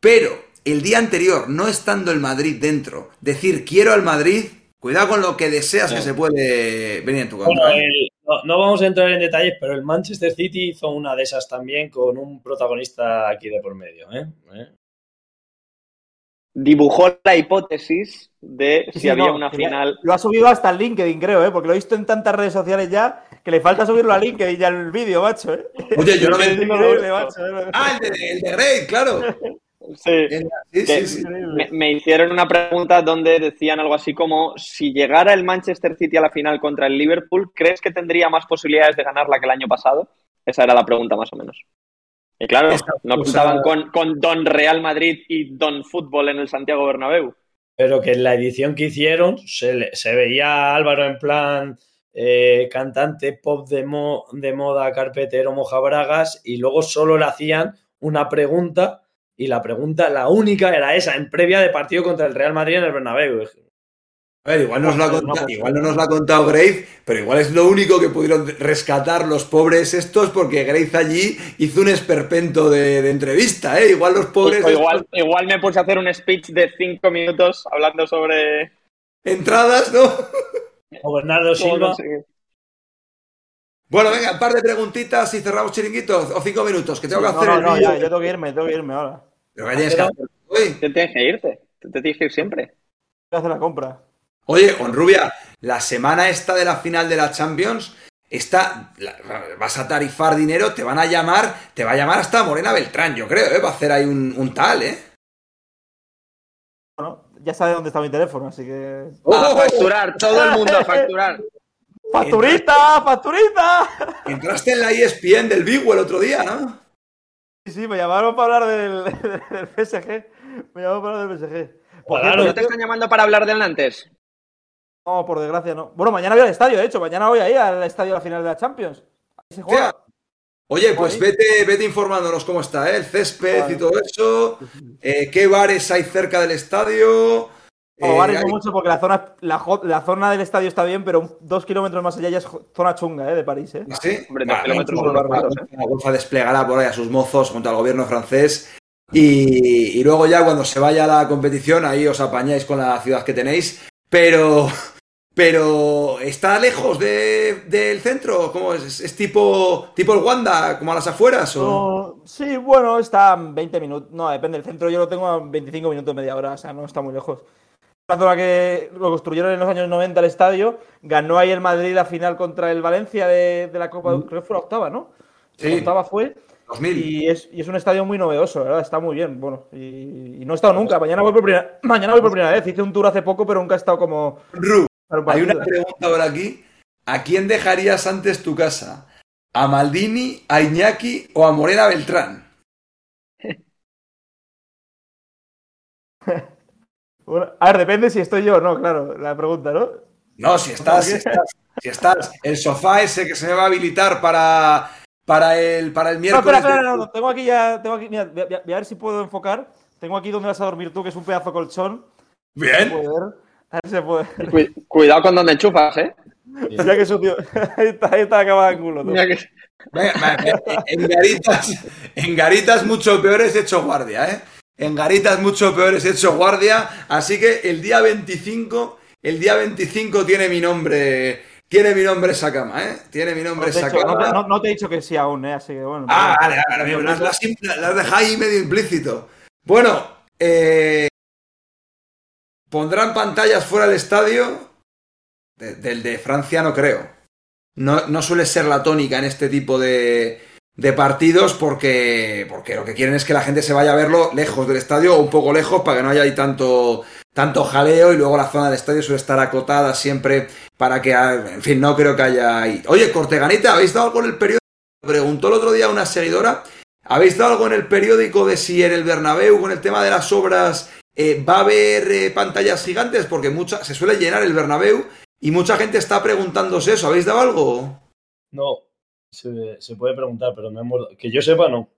Pero el día anterior, no estando el Madrid dentro, decir quiero al Madrid, cuidado con lo que deseas que se puede venir en tu Bueno, contra. ¿eh? el- no, no vamos a entrar en detalles, pero el Manchester City hizo una de esas también con un protagonista aquí de por medio. ¿eh? ¿Eh? dibujó la hipótesis de si sí, había no, una final. Lo ha subido hasta el LinkedIn, creo, ¿eh? Porque lo he visto en tantas redes sociales ya que le falta subirlo a LinkedIn ya el vídeo, macho, ¿eh? Oye, yo no me Es entiendo. increíble, macho, ¿eh? Ah, el de, el de Grey, claro. Sí. Me, me hicieron una pregunta donde decían algo así como si llegara el Manchester City a la final contra el Liverpool, ¿crees que tendría más posibilidades de ganarla que el año pasado? Esa era la pregunta más o menos. Y claro, Esa no contaban con, con Don Real Madrid y Don Fútbol en el Santiago Bernabéu. Pero que en la edición que hicieron se, le- se veía a Álvaro en plan eh, cantante pop de, mo- de moda, carpetero, mojabragas, y luego solo le hacían una pregunta, y la pregunta, la única, era esa, en previa de partido contra el Real Madrid en el Bernabéu. A ver, igual, nos lo ha contado, igual no nos lo ha contado Grace, pero igual es lo único que pudieron rescatar los pobres estos, porque Grace allí hizo un esperpento de, de entrevista, ¿eh? Igual los pobres. igual, igual me puse a hacer un speech de cinco minutos hablando sobre. Entradas, ¿no? O Bernardo Silva. Bueno, venga, un par de preguntitas y cerramos chiringuitos, o cinco minutos, que tengo que hacer. No, el no, vídeo. ya, yo tengo que irme, tengo que irme ahora. Pero que tienes que hacer hoy. Te tienes que irte. Te tienes que ir siempre. Hacer la compra. Oye, Onrubia, la semana esta de la final de la Champions, esta, la- vas a tarifar dinero, te van a llamar, te va a llamar hasta Morena Beltrán, yo creo, ¿eh? Va a hacer ahí un, un tal, ¿eh? Bueno, ya sabe dónde está mi teléfono, así que. A facturar, todo el mundo a facturar. ¡Facturita! ¡Facturita! Entraste en la ESPN del Vigo el otro día, ¿no? Sí, sí, me llamaron para hablar del, del PSG. Me llamaron para hablar del PSG. Por Claro, cierto, ¿No te están llamando para hablar del antes? No, por desgracia no. Bueno, mañana voy al estadio, de hecho. Mañana voy ahí al estadio a la final de la Champions. Ahí se juega. Oye, pues vete, vete informándonos cómo está, ¿eh? El césped Vale. y todo eso. eh, ¿Qué bares hay cerca del estadio? No, Eh, no hay- mucho porque la zona, la, zona del estadio está bien, pero dos kilómetros más allá ya es zona chunga, ¿eh? De París, ¿eh? ¿Sí? Hombre, dos kilómetros unos cuantos, ¿eh? La UEFA desplegará por ahí a sus mozos junto al gobierno francés. Y, y luego ya cuando se vaya a la competición, ahí os apañáis con la ciudad que tenéis. Pero, pero ¿está lejos de- del centro? ¿Cómo es? ¿Es, tipo, tipo el Wanda, como a las afueras? O... No, sí, bueno, está a 20 minutos. No, depende. El centro yo lo tengo a 25 minutos, media hora. O sea, no está muy lejos. La que lo construyeron en los años 90 el estadio. Ganó ahí el Madrid la final contra el Valencia de, de la Copa. Creo que fue la octava, ¿no? Sí. La octava fue. 2000. Y es, y es un estadio muy novedoso, ¿verdad? Está muy bien. Bueno, y, y no he estado nunca. Mañana voy por primera, mañana voy por primera vez. Hice un tour hace poco, pero nunca he estado como. Ru, un hay una pregunta ahora aquí. ¿A quién dejarías antes tu casa? ¿A Maldini, a Iñaki o a Morena Beltrán? Bueno, a ver, depende si estoy yo o no, claro, la pregunta, ¿no? No, si estás, si estás, si estás, el sofá ese que se me va a habilitar para, para el, para el No, miércoles. espera, espera, no, no, tengo aquí ya, tengo aquí, mira, voy a, voy a ver si puedo enfocar. Tengo aquí donde vas a dormir tú, que es un pedazo de colchón. ¿Se Bien. puede ver? A ver si se puede ver. Cu- Cuidado con donde enchufas, ¿eh? Mira que sucio. Ahí está, ahí está acabado de culo. tú. Mira que- Venga, venga, En garitas, en garitas mucho peores he hecho guardia, ¿eh? En garitas mucho peores he hecho guardia. Así que el día 25, el día 25 tiene mi nombre, tiene mi nombre esa cama, ¿eh? Tiene mi No nombre esa no cama. no- no te he dicho que sí aún, ¿eh? Así que bueno. Ah, vale, vale, vale, las, las, dejáis ahí medio implícito. Bueno, eh, pondrán pantallas fuera del estadio. De- del de Francia no creo. No, no suele ser la tónica en este tipo de, de partidos porque, porque lo que quieren es que la gente se vaya a verlo lejos del estadio o un poco lejos para que no haya ahí tanto, tanto jaleo y luego la zona del estadio suele estar acotada siempre para que, en fin, no creo que haya ahí. Oye, Corteganita, ¿habéis dado algo en el periódico? Preguntó el otro día una seguidora, ¿habéis dado algo en el periódico de si en el Bernabéu con el tema de las obras eh, va a haber eh, pantallas gigantes? Porque mucha, se suele llenar el Bernabéu y mucha gente está preguntándose eso. ¿Habéis dado algo? No, se, puede preguntar, pero no hemos... Que yo sepa, no.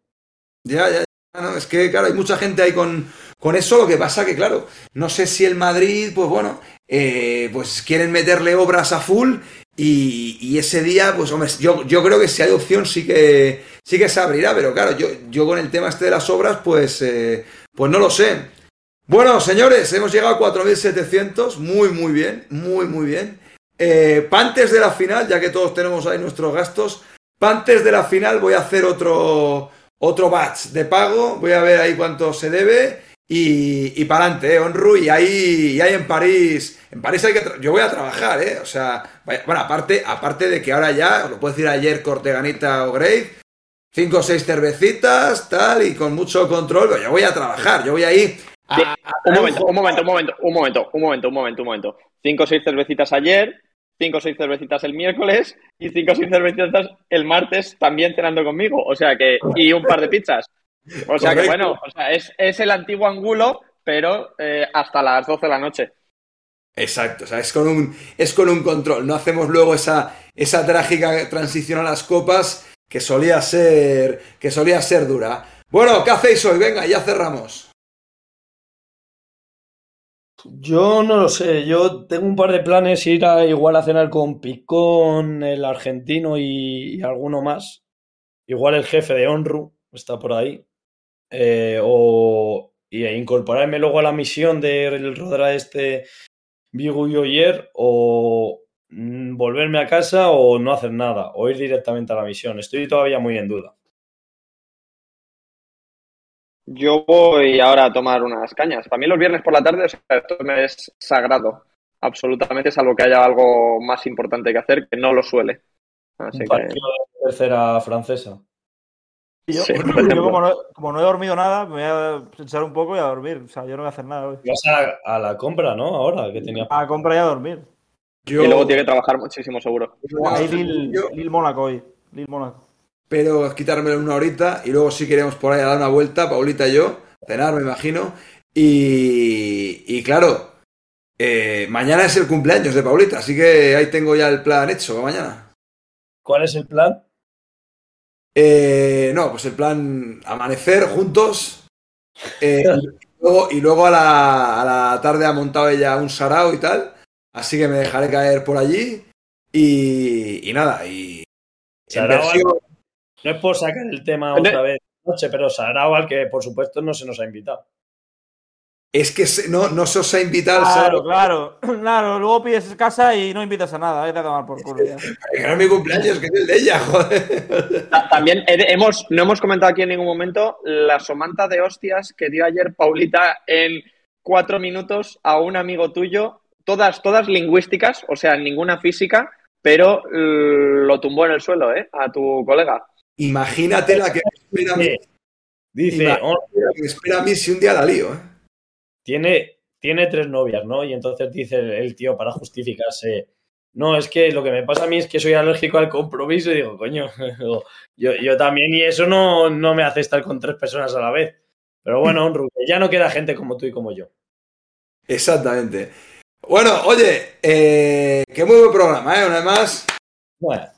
Ya, ya, ya, no, es que, claro, hay mucha gente ahí con, con eso. Lo que pasa que, claro, no sé si el Madrid, pues bueno, eh, pues quieren meterle obras a full y, y ese día, pues hombre, yo, yo creo que si hay opción sí que, sí que se abrirá, pero claro, yo, yo con el tema este de las obras, pues, eh, pues no lo sé. Bueno, señores, hemos llegado a 4.700, muy, muy bien, muy, muy bien. Eh, pa' antes de la final, ya que todos tenemos ahí nuestros gastos, antes de la final voy a hacer otro, otro batch de pago, voy a ver ahí cuánto se debe y, y para adelante, ¿eh? Onru, y ahí, ahí en París, en París hay que, yo voy a trabajar, ¿eh? O sea, bueno, aparte, aparte de que ahora ya, lo puedo decir ayer Corteganita o Grave, cinco o seis cervecitas, tal, y con mucho control, pero yo voy a trabajar, yo voy ahí a, Sí, a- Un momento, un momento, un momento, un momento, un momento, un momento, un momento. Cinco o seis cervecitas ayer, cinco o seis cervecitas el miércoles y cinco o seis cervecitas el martes también cenando conmigo. O sea que, y un par de pizzas. O sea que bueno, o sea, es, es el antiguo angulo, pero eh, hasta las 12 de la noche. Exacto, o sea, es con un, es con un control. No hacemos luego esa, esa trágica transición a las copas que solía ser, que solía ser dura. Bueno, ¿qué hacéis hoy? Venga, ya cerramos. Yo no lo sé, yo tengo un par de planes, ir a igual a cenar con Picón, el argentino y, alguno más. Igual el jefe de Onru está por ahí. Eh, o y incorporarme luego a la misión del rodar este Vigo y Oyer o mm, volverme a casa o no hacer nada o ir directamente a la misión. Estoy todavía muy en duda. Yo voy ahora a tomar unas cañas. Para mí los viernes por la tarde, o sea, esto me es sagrado. Absolutamente, salvo que haya algo más importante que hacer, que no lo suele. Así Un que, partido de tercera francesa. Y yo, Sí, como, no, como no he dormido nada, me voy a pensar un poco y a dormir. O sea, yo no voy a hacer nada hoy. Vas a, a la compra, ¿no? Ahora que tenía. A comprar y a dormir. Yo, Y luego tiene que trabajar muchísimo, seguro. Hay Lil, Lil Mónaco hoy. Lil Mónaco. Pero quitármelo en una horita y luego sí queremos por ahí a dar una vuelta, Paulita y yo, cenar, me imagino. Y, y claro, eh, mañana es el cumpleaños de Paulita, así que ahí tengo ya el plan hecho para mañana. ¿Cuál es el plan? Eh, no, pues el plan amanecer juntos eh, y, luego, y luego a la, a la tarde ha montado ella un sarao y tal, así que me dejaré caer por allí y, y nada, y... Sarao, No es por sacar el tema otra vez noche, pero Sarao, al que por supuesto no se nos ha invitado. Es que no, no se os ha invitado Claro, claro, claro. Luego pides casa y no invitas a nada. Vete a tomar por culo que es mi cumpleaños, que es el de ella, joder. Ta- También hemos, no hemos comentado aquí en ningún momento la somanta de hostias que dio ayer Paulita en cuatro minutos a un amigo tuyo, todas, todas lingüísticas, o sea, ninguna física, pero lo tumbó en el suelo, ¿eh? A tu colega. Imagínate la que me espera a mí, Dice, "Oh, la que me espera a mí si un día la lío, ¿eh? tiene, tiene tres novias, ¿no? Y entonces dice el, tío para justificarse, no, es que lo que me pasa a mí es que soy alérgico al compromiso y digo, coño, yo, yo también y eso no, no me hace estar con tres personas a la vez. Pero bueno, Onru, ya no queda gente como tú y como yo. Exactamente. Bueno, oye, eh, qué muy buen programa, ¿eh? Una vez más, Bueno,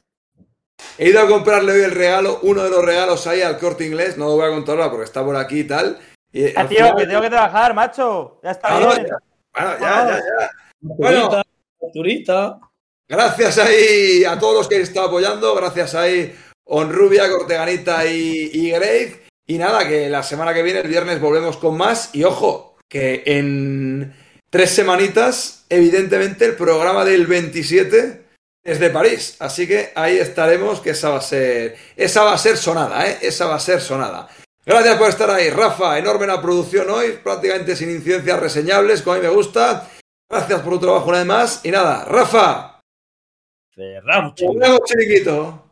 he ido a comprarle hoy el regalo, uno de los regalos ahí al corte inglés, no lo voy a contar ahora porque está por aquí y tal. Y, Ah, tío, final- que tengo que trabajar, macho. Ya está Ah, bien. bueno, ya, ya, ya. Bueno. Arturita. Gracias ahí a todos los que han estado apoyando, gracias ahí Onrubia, Corteganita y, y Grave. Y nada, que la semana que viene, el viernes, volvemos con más. Y ojo, que en tres semanitas, evidentemente, el programa del 27 es de París. Así que ahí estaremos, que esa va a ser, esa va a ser sonada, ¿eh? Esa va a ser sonada. Gracias por estar ahí, Rafa. Enorme la producción hoy, prácticamente sin incidencias reseñables, como a mí me gusta. Gracias por tu trabajo una vez más. Y nada, Rafa, Cerramos, vemos, chiquito.